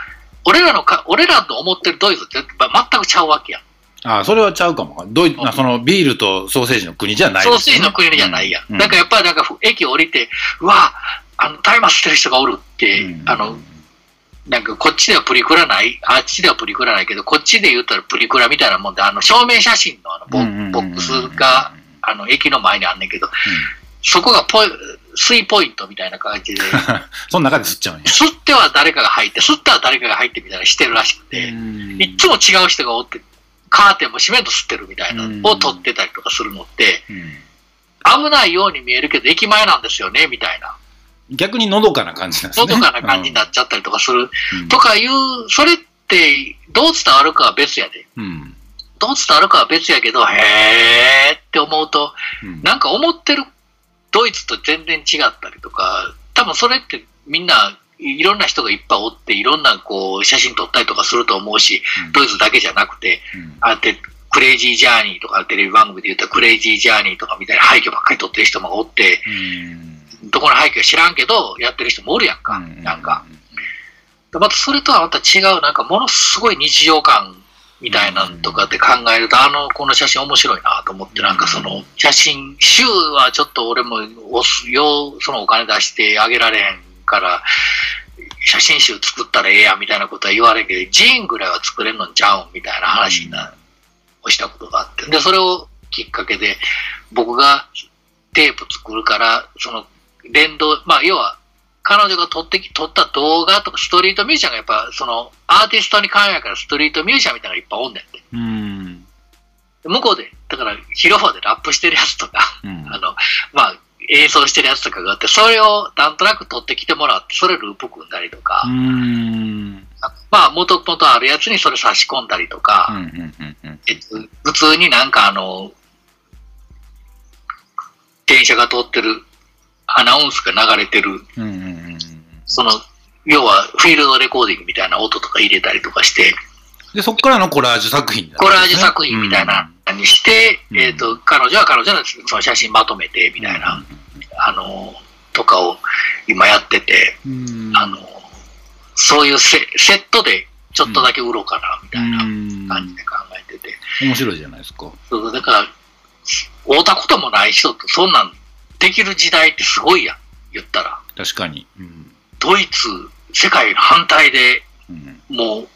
俺らのか、俺らの思ってるドイツって全くちゃうわけや。ん。あそれはちゃうかも。ドイツ、そのビールとソーセージの国じゃないソーセージの国じゃないや。ん。うん。なんかやっぱりなんか駅降りて、うわ、あの、大麻吸ってる人がおるって、うん。あの、なんかこっちではプリクラない、あっちではプリクラないけど、こっちで言ったらプリクラみたいなもんで、あの、証明写真のあのボックスが、あの、駅の前にあんねんけど、そこがポイ、水ポイントみたいな感じで、その中で吸っちゃうんや。吸っては誰かが入って、吸っては誰かが入ってみたいなしてるらしくて、いっつも違う人がおって、カーテンも閉めんと吸ってるみたいなうんのを撮ってたりとかするのって、うん危ないように見えるけど、駅前なんですよね、みたいな。逆にのどかな感じなんですね。のどかな感じになっちゃったりとかする。うんとかいう、それって、どう伝わるかは別やで。うん。どう伝わるかは別やけど、へーって思うと、うんなんか思ってるドイツと全然違ったりとか、多分それってみんないろんな人がいっぱいおって、いろんなこう写真撮ったりとかすると思うし、うんドイツだけじゃなくて、うんあって、クレイジージャーニーとかテレビ番組で言ったらクレイジージャーニーとかみたいな廃墟ばっかり撮ってる人もおって、うんどこの廃墟か知らんけど、やってる人もおるやんか、なんか。。またそれとはまた違う、なんかものすごい日常感みたいなのとかって考えると、あの、この写真面白いなと思って、なんかその写真集はちょっと俺も押すよう、そのお金出してあげられへんから、写真集作ったらええやんみたいなことは言われんけど、ジーンぐらいは作れんのんちゃうんみたいな話になをしたことがあって、で、それをきっかけで、僕がテープ作るから、その連動、まあ、要は、彼女が撮ってき、撮った動画とかストリートミュージシャンがやっぱ、その、アーティストに関与やからストリートミュージシャンみたいなのがいっぱいおんねんって。うん。で向こうで、だから、広場でラップしてるやつとか、うんあの、まあ、演奏してるやつとかがあって、それをなんとなく撮ってきてもらって、それループ組んだりとか、うん。まあ、元々あるやつにそれ差し込んだりとか、普通になんかあの、電車が通ってる、アナウンスが流れてる、うんうんうんその、要はフィールドレコーディングみたいな音とか入れたりとかして、で、そこからのコラージュ作品になるコラージュ作品みたいなのにして、うん。えっ、と、彼女は彼女のその写真まとめてみたいな、あの、とかを今やってて、うん。あの、そういうセセットでちょっとだけ売ろうかな、みたいなうん。感じで考えてて。面白いじゃないですか。そうそうだから、会うたこともない人とそんなんできる時代ってすごいやん、言ったら。確かに。うんドイツ、世界の反対でうんもう、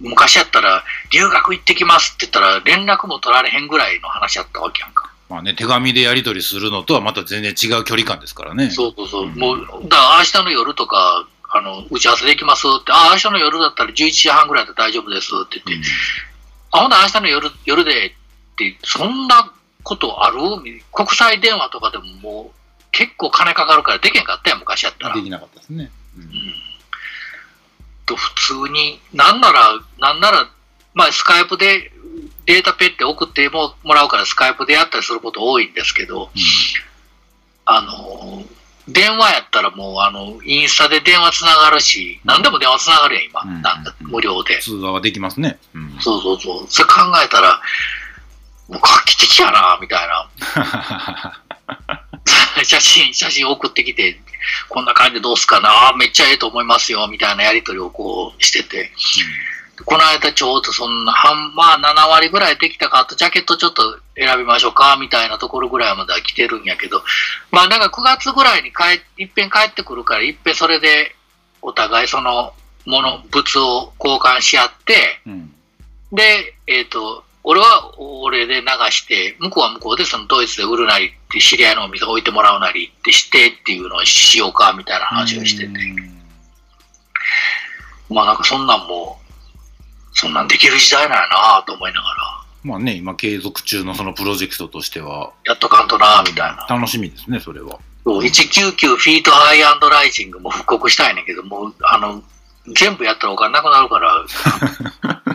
昔やったら、留学行ってきますって言ったら、連絡も取られへんぐらいの話やったわけやんか。まあね、手紙でやり取りするのとはまた全然違う距離感ですからね。そうそうそう。うんもう、だから明日の夜とか、あの、打ち合わせできますって、あ、明日の夜だったら11時半ぐらいで大丈夫ですって言って、あ、ほんなら明日の夜、夜でって、そんなことある？国際電話とかでももう、結構金かかるからできへんかったやん、昔やったら。できなかったですね。うんうんと普通に、なんなら、なんなら、まあ、スカイプでデータペって送ってももらうから、スカイプでやったりすること多いんですけど、あの、電話やったらもう、あの、インスタで電話つながるし、何でも電話つながるやん、今。うんなんか無料で。通話はできますね。うんそうそうそう。それ考えたら、もう画期的やな、みたいな。写真、写真送ってきて、こんな感じでどうすかな、めっちゃええと思いますよ、みたいなやりとりをこうしてて。この間ちょうどそんな、半まあ7割ぐらいできたか、あとジャケットちょっと選びましょうか、みたいなところぐらいまでは来てるんやけど、まあなんか9月ぐらいに帰いっぺん帰ってくるから、いっぺんそれでお互いそのもの、物を交換し合って、うんで、えっ、と、俺は俺で流して、向こうは向こうでそのドイツで売るなりって、知り合いのお店置いてもらうなりってしてっていうのをしようかみたいな話をしてて、まあなんかそんなんも、そんなんできる時代なんやなと思いながら、まあね、今継続中のそのプロジェクトとしては、やっとかんとなみたいな。楽しみですね、それは。そう199フィートハイアンドライジングも復刻したいねんけど、もう、あの、全部やったらお金なくなるから、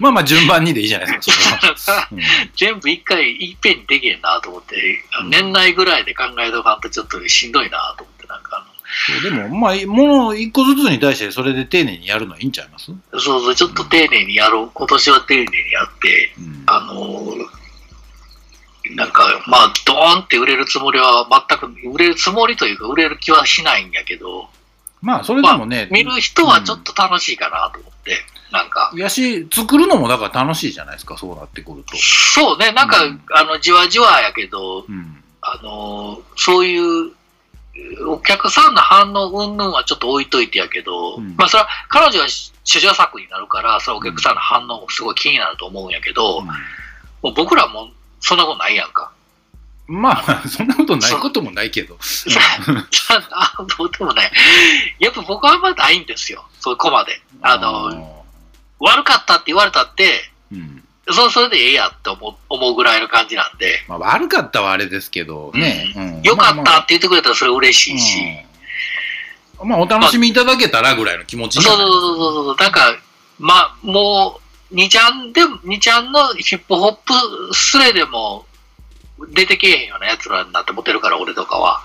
まあまあ順番にでいいじゃないですか、それは。うん。全部一回いっぺんにできへんなと思って、年内ぐらいで考えとかんとちょっとしんどいなと思って、なんかでも、まあ、もの一個ずつに対してそれで丁寧にやるのはいいんちゃいます、の、そうそう、ちょっと丁寧にやろう。今年は丁寧にやって、うん。あのなんか、まあ、ドーンって売れるつもりは全く、売れるつもりというか、売れる気はしないんやけど、まあ、それでもね、見る人はちょっと楽しいかなと思って、なんか、やし、作るのもだから楽しいじゃないですか、そうなってくると。そうね、なんか、うんあの、じわじわやけど、うん。あのそういうお客さんの反応云々はちょっと置いといてやけど、うんまあそれは彼女は主女作になるから、それはお客さんの反応もすごい気になると思うんやけど、もう僕らもそんなことないやんか。まあ、そんなことないこともないけど。あどうでもない。やっぱ僕はあんまないんですよ、そこまで。あの、悪かったって言われたって、うん。そそれでええやって思う思うぐらいの感じなんで、まあ、悪かったはあれですけどね。うん。よかっまあまあたって言ってくれたらそれ嬉しいし、うん。まあ、お楽しみいただけたらぐらいの気持ちそうにはなるそうそうそう、なんか、まあ、もう、2ちゃんで、2ちゃんのヒップホップスレでも出てけえへんようなやつらになって思ってるから、俺とかは。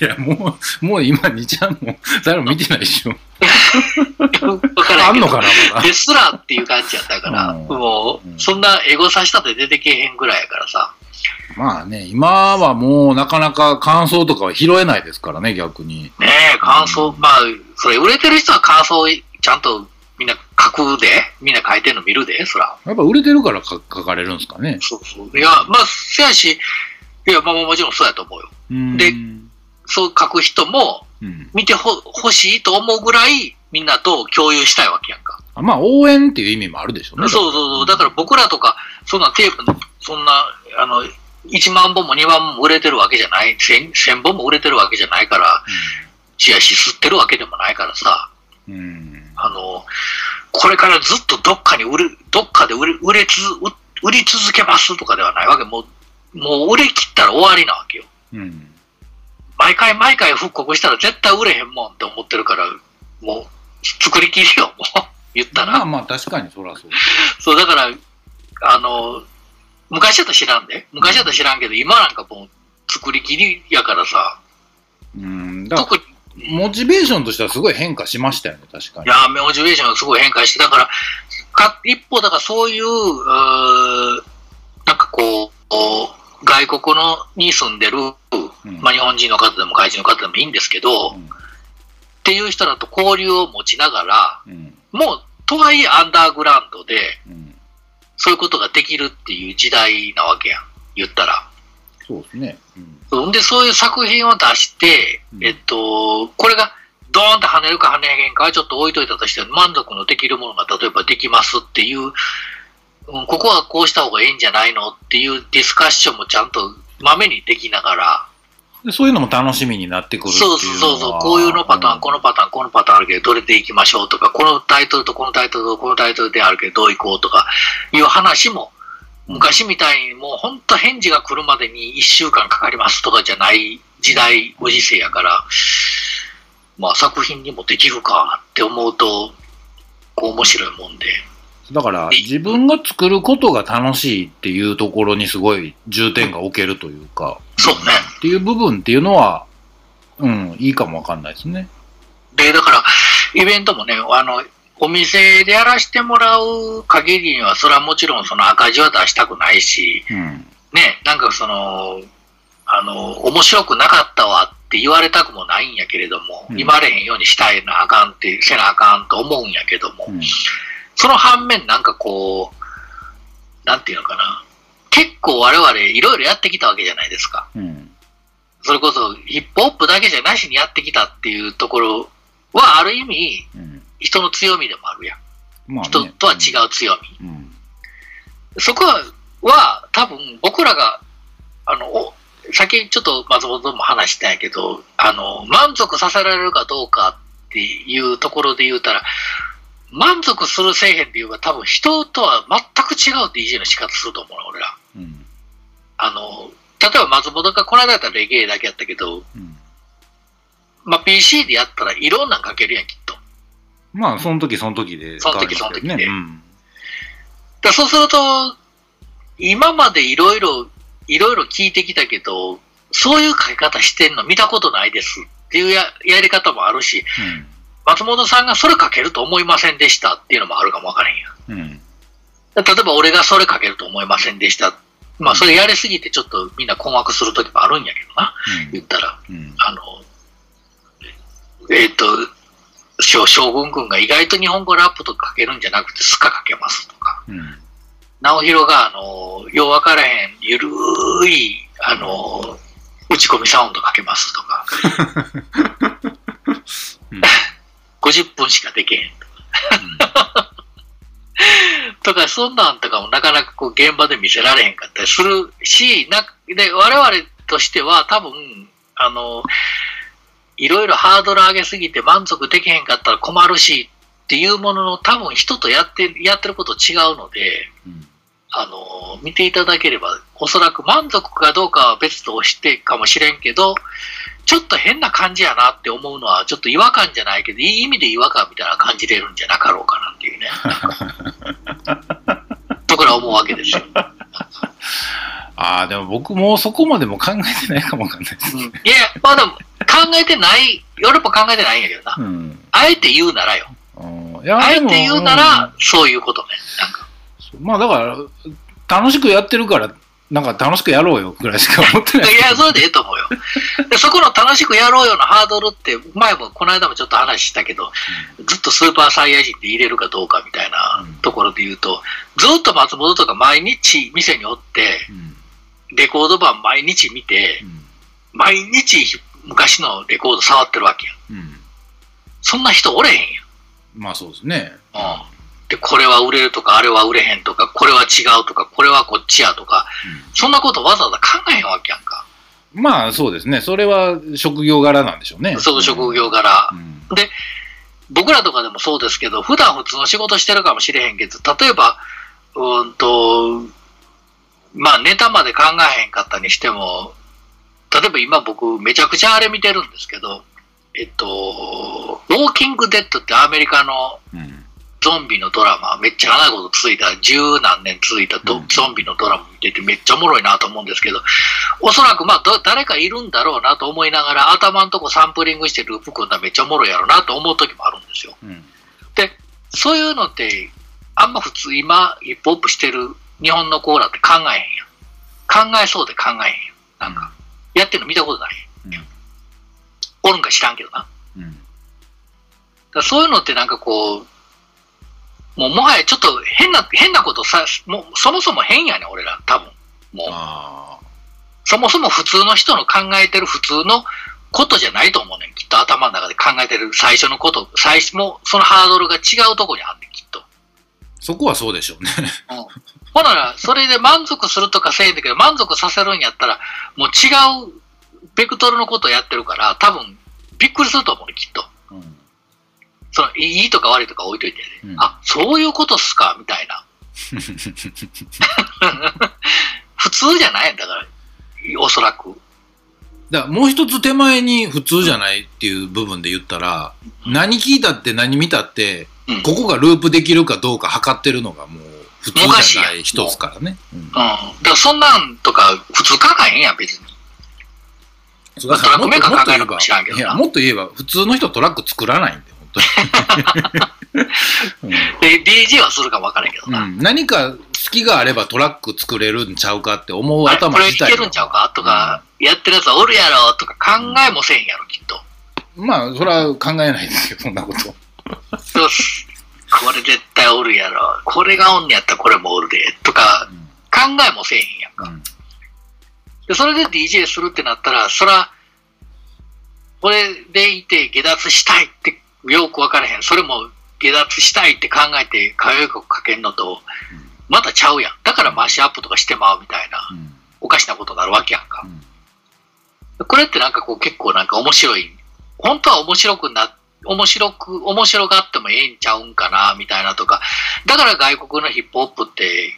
いや、もう、もう今、2ちゃんも、誰も見てないでしょ。あんのかな、まだ。ですらっていう感じやったから、うんもうんう、そんなエゴさしたって出てけえへんぐらいやからさ。まあね、今はもうなかなか感想とかは拾えないですからね、逆に。ねえ、感想、まあ、それ売れてる人は感想ちゃんとみんな書くで、みんな書いてんの見るで、そら。やっぱ売れてるからか書かれるんですかね。そうそう。いや、まあ、せやし、いや、まあまあもちろんそうやと思うよ。うんでそう書く人も、うん見てほ欲しいと思うぐらい、みんなと共有したいわけやんか。あまあ、応援っていう意味もあるでしょうね。そうそうそう。だから僕らとか、そんなテープ、そんな、あの、1万本も2万本も売れてるわけじゃない、1000, 1000本も売れてるわけじゃないから、チアシ吸ってるわけでもないからさ、うん。うんあの、これからずっとどっかに売れ、どっかで売れ、売れつ、売売り続けますとかではないわけ。もう、もう売れ切ったら終わりなわけよ。うん。毎回毎回復刻したら絶対売れへんもんって思ってるから、もう、作りきりよ、もう。言ったら。まあまあ、確かにそらそう。そう、だから、あの、昔だと知らんで。昔だと知らんけど、今なんかもう、作りきりやからさ、うん。だから、特に、モチベーションとしてはすごい変化しましたよね、確かに。いや、モチベーションがすごい変化して、だから、か一方、だからそういう、うーなんかこう、外国のに住んでる、うんまあ日本人の方でも外人の方でもいいんですけど、うんっていう人らと交流を持ちながら、うん。もう、とはいえアンダーグラウンドで、うん。そういうことができるっていう時代なわけやん。言ったら。そうですね。うん。んで、そういう作品を出して、うんえっと、これがドーンと跳ねるか跳ねへんかはちょっと置いといたとして、満足のできるものが例えばできますっていう、うんここはこうした方がいいんじゃないのっていうディスカッションもちゃんとまめにできながら、でそういうのも楽しみになってくるっていうそうそうそう、こういうのパターン、このパターン、このパターンあるけど、どれでいきましょうとか、このタイトルとこのタイトルとこのタイトルであるけど、どういこうとかいう話も、昔みたいにもう本当返事が来るまでに1週間かかりますとかじゃない時代、ご時世やから、まあ作品にもできるかって思うと、こう面白いもんで。だから、自分が作ることが楽しいっていうところにすごい重点が置けるというか、そうね。っていう部分っていうのは、うん、いいかもわかんないですね。で、だから、イベントもね、あの、お店でやらせてもらう限りには、それはもちろんその赤字は出したくないし、うん。ね、なんかその、あの、面白くなかったわって言われたくもないんやけれども、うん言われへんようにしたいなあかんって、せなあかんと思うんやけども、うん。その反面なんかこう、なんていうのかな、結構我々いろいろやってきたわけじゃないですか。うん。それこそヒップホップだけじゃなしにやってきたっていうところはある意味うん。人の強みでもあるやん。まあ、ね、人とは違う強み。うん。そこは、は多分僕らが、あの、お先ちょっと松本とも話したんやけど、あの、満足させられるかどうかっていうところで言うたら、満足するせえへんっていうか多分人とは全く違う DJ の仕方すると思うの、俺ら。うん。あの、例えば松本がこの間やったらレゲエだけやったけど、うん。まあ PC でやったらいろんなんかけるやん、きっと。まあ、その時その時でその時その時でうん。だそうすると、今までいろいろ、いろいろ聞いてきたけど、そういう書き方してんの見たことないですっていうややり方もあるし、松本さんがそれ書けると思いませんでしたっていうのもあるかもわからへんやうん。うん。ん。例えば俺がそれ書けると思いませんでした。まあそれやりすぎてちょっとみんな困惑する時もあるんやけどな、言ったら。うん。あの、えっ、と、将将軍君が意外と日本語ラップとか書けるんじゃなくてスカ書けますとか。うん。直弘が、あの、よう分からへん、ゆるい、あの、打ち込みサウンドかけますとか、うん 50分しかできへんとか。とか、そんなんとかもなかなかこう現場で見せられへんかったりするし、なで我々としては多分、あの、いろいろハードル上げすぎて満足できへんかったら困るしっていうものの多分人とやってやってること違うので、うんあの、見ていただければ、おそらく満足かどうかは別としてかもしれんけど、ちょっと変な感じやなって思うのは、ちょっと違和感じゃないけど、いい意味で違和感みたいな感じれるんじゃなかろうかなっていうね。ところは思うわけですよ。ああ、でも僕もそこまでも考えてないかもわかんないです。うん、いや、まあでも、考えてない、俺も考えてないんやけどな。うん。あえて言うならよ。あえて言うなら、そういうことね。なんか。うんまあだから、楽しくやってるから、なんか楽しくやろうよぐらいしか思ってない。いや、それでええと思うよ。でそこの楽しくやろうよのハードルって、前もこの間もちょっと話したけど、ずっとスーパーサイヤ人で入れるかどうかみたいなうんところで言うと、ずっと松本とか毎日店におって、うんレコード版毎日見てう、ん毎日昔のレコード触ってるわけやん。うんそんな人おれへんまあそうですね。やん。うん。で、これは売れるとか、あれは売れへんとか、これは違うとか、これはこっちやとか、そんなことわざわざ考えへんわけやんか。うんまあそうですね。それは職業柄なんでしょうね。その職業柄う。ん。僕らとかでもそうですけど、普段普通の仕事してるかもしれへんけど、例えば、うーんと、まあネタまで考えへんかったにしても、例えば今僕めちゃくちゃあれ見てるんですけど、えっと、ウォーキングデッドってアメリカのうんゾンビのドラマ、めっちゃ長いこと続いた、十何年続いたドうんゾンビのドラマ見ててめっちゃおもろいなと思うんですけど、おそらくまあど誰かいるんだろうなと思いながら頭のとこサンプリングしてループ組んだらめっちゃおもろいやろなと思う時もあるんですよ。うんそういうのって、あんま普通今ヒップホップしてる日本のコーラって考えへんやん。考えそうで考えへんやん。なんか、やってるの見たことない。うんおるんか知らんけどな。うんらそういうのってなんかこう、もうもはやちょっと変な、変なことさ、もうそもそも変やねん、俺ら、多分。もう、あそもそも普通の人の考えてる普通のことじゃないと思うねん。きっと頭の中で考えてる最初のこと、最初もそのハードルが違うとこにあんねん、きっと。ーそこはそうでしょうね。ほなら、それで満足するとかせえんだけど、満足させるんやったら、もう違うベクトルのことをやってるから、多分、びっくりすると思うね、きっと。うんその、いいとか悪いとか置いといてね。うんあ、そういうことっすか？みたいな。普通じゃないんだから、おそらく。だからもう一つ手前に普通じゃないっていう部分で言ったら、何聞いたって何見たって、うん。ここがループできるかどうか測ってるのがもう普通じゃない人ですからね。うんうん。だからそんなんとか普通考えへんやん、別に。そうだトラックメーカーもっと考えるかもしらんけどや、もっと言えば、普通の人トラック作らないんで、本当に。で、DJ はするかもわからんけどな。うんうん何か好きがあればトラック作れるんちゃうかって思うあれこれい頭自体けるんちゃうかとか、やってるやつはおるやろとか考えもせえへんやろ、きっと。まあ、それは考えないですよ、そんなこと。そうっす。これ絶対おるやろ。これがおんねやったらこれもおるで。とか、考えもせえへんやんか。うんで、それで DJ するってなったら、そら、これでいて下脱したいってよく分からへん。それも下脱したいって考えて歌謡曲かけんのと、またちゃうやん。だからマッシュアップとかしてまうみたいな、うんおかしなことになるわけやんかう。んこれってなんかこう結構なんか面白い。本当は面白くな、面白く、面白がってもええんちゃうんかな、みたいなとか。だから外国のヒップホップって、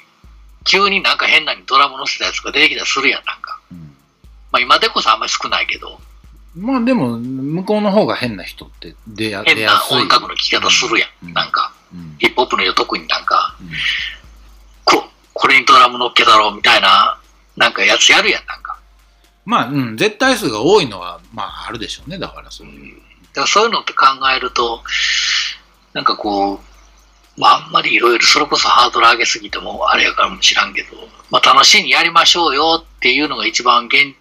急になんか変なにドラム乗せたやつが出てきたりするやん、なんか。うんまあ今でこそあんまり少ないけど、まあでも、向こうの方が変な人って出やすい。音楽の聴き方するやん。うんなんか、うんヒップホップの人特になんか、うんここれにドラム乗っけたろ、みたいな、なんかやつやるやん、なんか。まあ、うん、絶対数が多いのは、まあ、あるでしょうね、だからそういう。だからそういうのって考えると、なんかこう、まああんまりいろいろそれこそハードル上げすぎてもあれやからも知らんけど、まあ楽しいにやりましょうよっていうのが一番原、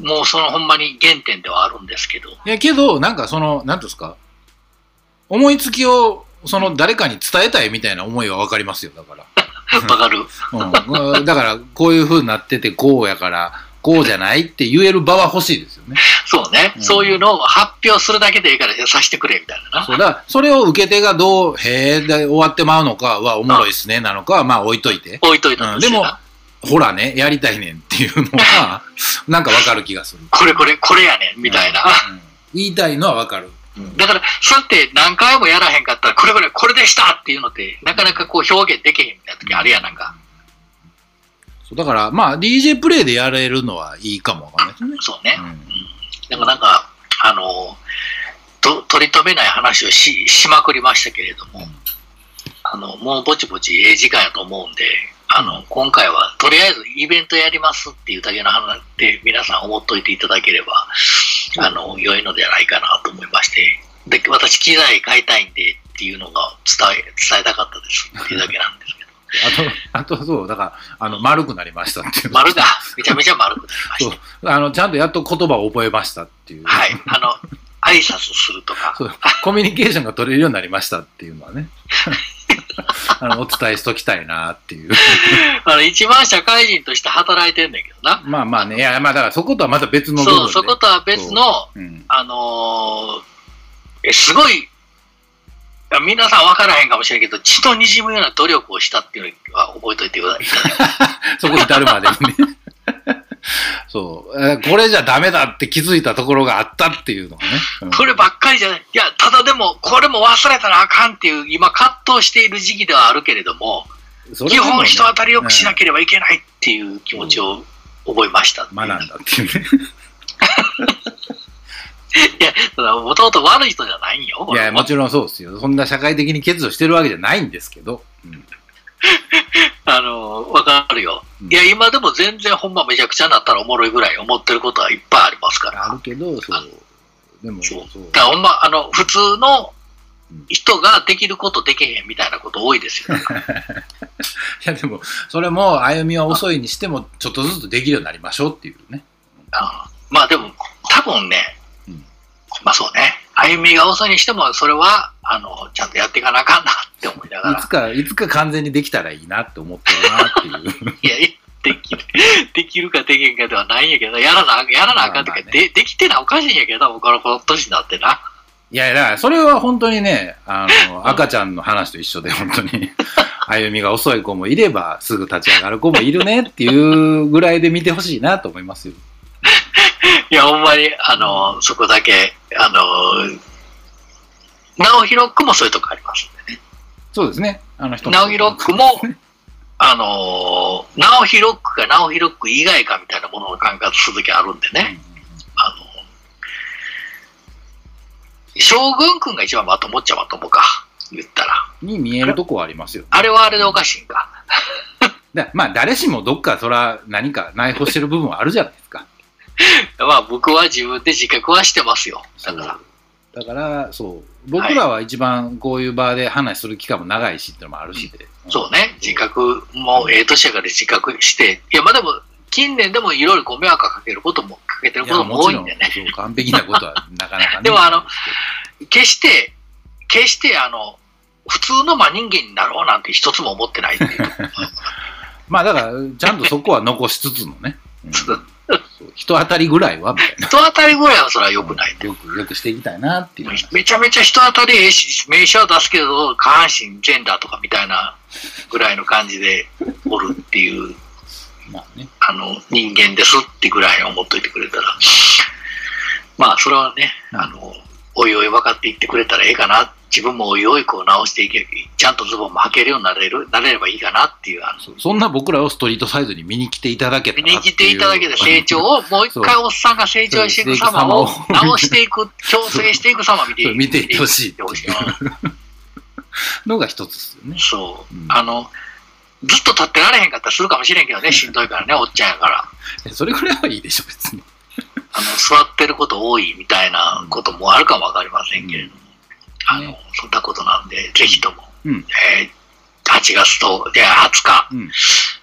もうそのほんまに原点ではあるんですけど、いや、けど、なんかその、なんですか、思いつきを、その誰かに伝えたいみたいな思いはわかりますよ、だから。わかる。うん、だから、こういう風になってて、こうやから、こうじゃないって言える場は欲しいですよね。そうね、うん。そういうのを発表するだけでいいからさしてくれみたいなな。そうだ。それを受け手がどう、へえ、で終わってまうのかはおもろいっすね、なのかは、まあ置いといて。置いといたうんん、でも、ほらね、やりたいねんっていうのは、なんかわかる気がする。これこれ、これやねん、みたいな。うん。言いたいのはわかる。だから、そうやって何回もやらへんかったら、これこれ、これでしたっていうのって、なかなかこう表現できへんみたいな時あるやん、なんか。そうだから、まあ、DJ プレイでやれるのはいいかもわかんないですね。そうね。うんでもなんか、あの、と取り留めない話をししまくりましたけれども、あの、もうぼちぼちええ時間やと思うんで、あの、今回はとりあえずイベントやりますっていうだけの話で皆さん思っといていただければ、あの、良いのではないかなと思いまして、で、私機材買いたいんでっていうのが伝え、伝えたかったですっていうだけなんですけど、あと、あとそう、だから、あの、丸くなりましたっていう。丸がめちゃめちゃ丸くなりましそたう。あの、ちゃんとやっと言葉を覚えましたっていう。はい。あの、挨拶するとか、そうコミュニケーションが取れるようになりましたっていうのはね。あの、お伝えしときたいなっていう。あの、一番社会人として働いてんだけどな。まあまあね、いや、まあだからそことはまた別の部分で。そう、そことは別の、うん。あのーえすごい、皆さん分からへんかもしれんけど、血の滲むような努力をしたっていうのは覚えておいてください。そこに至るまでにね。そう、えーこれじゃダメだって気づいたところがあったっていうのがね。うんこればっかりじゃない。いや、ただでも、これも忘れたらあかんっていう、今葛藤している時期ではあるけれども、もね本人当たりよくしなければいけないっていう気持ちを覚えました。学んだっていうね。いや、もともと悪い人じゃないんよ。いや、もちろんそうですよ。そんな社会的に欠如してるわけじゃないんですけど。うの、わかるよ。うんいや、今でも全然ほんまめちゃくちゃになったらおもろいぐらい思ってることはいっぱいありますから。あるけど、そう。でも、そう。だからほんま、あの、普通の人ができることできへんみたいなこと多いですよ。いや、でも、それも歩みは遅いにしても、ちょっとずつできるようになりましょうっていうね。あまあでも、多分ね、うんまあそうね、歩みが遅いにしても、それは、あの、ちゃんとやっていかなあかんなって思いながらいつ。か、いつか完全にできたらいいなって思ってるなっていう。いや、できる、できるかできへんかではないんやけど、やらな、やらなあかんってか、ねで、できてなおかしいんやけど、僕のこの年になってな。いや、だから、それは本当にね、あの、赤ちゃんの話と一緒で、本当に。歩みが遅い子もいれば、すぐ立ち上がる子もいるねっていうぐらいで見てほしいなと思いますよ。いや、ほんまに、あの、そこだけ、あの、直弘くもそういうとこありますんでね。そうですね。あの人直弘くも、あの、直弘くか直弘く以外かみたいなものの感覚するときあるんでね。あの、将軍くんが一番まともっちゃまともか、言ったら。に見えるとこはありますよ、ね。あれはあれでおかしいんか。だまあ、誰しもどっか、そら、何か内包してる部分はあるじゃないですか。まあ僕は自分で自覚はしてますよ。だから。だから、そう。僕らは一番こういう場で話する期間も長いしっていうのもあるしで。そうね、自覚もええ年やから自覚して、いや、まあでも、近年でもいろいろご迷惑かけることも、かけてることも多いんでね。そう完璧なことはなかなかね。でもあの決して、決して、あの、普通の真人間になろうなんて一つも思ってないっていう。まあだから、ちゃんとそこは残しつつのね。うん 人当たりぐらいは、みたいな。人当たりぐらいはそれは良くない。よく、よくしていきたいなっていう。めちゃめちゃ人当たりええし、名称は出すけど、下半身全裸とかみたいなぐらいの感じでおるっていう、まあね。あの、人間ですってぐらいに思っといてくれたら、まあ、それはね、うんあの、おいおい分かっていってくれたらええかな。自分もおいおいこう直していけ、ちゃんとズボンも履けるようになれる、なれればいいかなっていう、そんな僕らをストリートサイズに見に来ていただけた見らに来ていただけて成長を、もう一回おっさんが成長していく様を直していく、強制していく様見て 見ていってほしい見てほしいのが一つですよね。そううん。あの、ずっと立ってられへんかったらするかもしれんけどね、しんどいからね、おっちゃんやから。それぐらいはいいでしょ、別に。あの、座ってること多いみたいなこともあるかもわかりませんけれども。あのね、そんなことなんで、ぜひとも、うん。えー8月と、いや、20日、うん。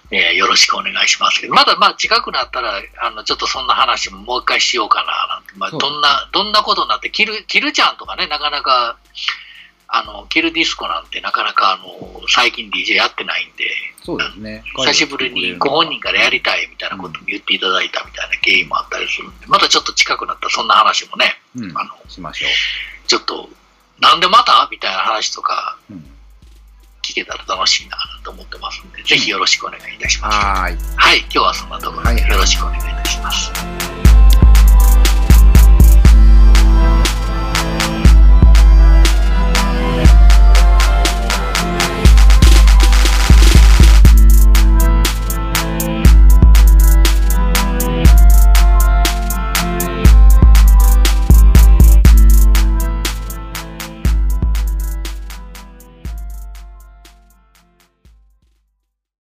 えーよろしくお願いしますけど、まだまあ近くなったら、あの、ちょっとそんな話ももう一回しようかな、なんて。まあ、どんな、どんなことになって、キル、キルちゃんとかね、なかなか、あの、キルディスコなんてなかなか、あの、最近 DJ やってないんで、そうですね。久しぶりにご本人からやりたいみたいなことも言っていただいたみたいな経緯もあったりするんで、またちょっと近くなったらそんな話もね、うん。あの、しましょちょっと、なんでまた？みたいな話とか聞けたら楽しいなと思ってますんで、ぜひよろしくお願いいたします。はーい。はい、今日はそんなところではいよろしくお願いいたします。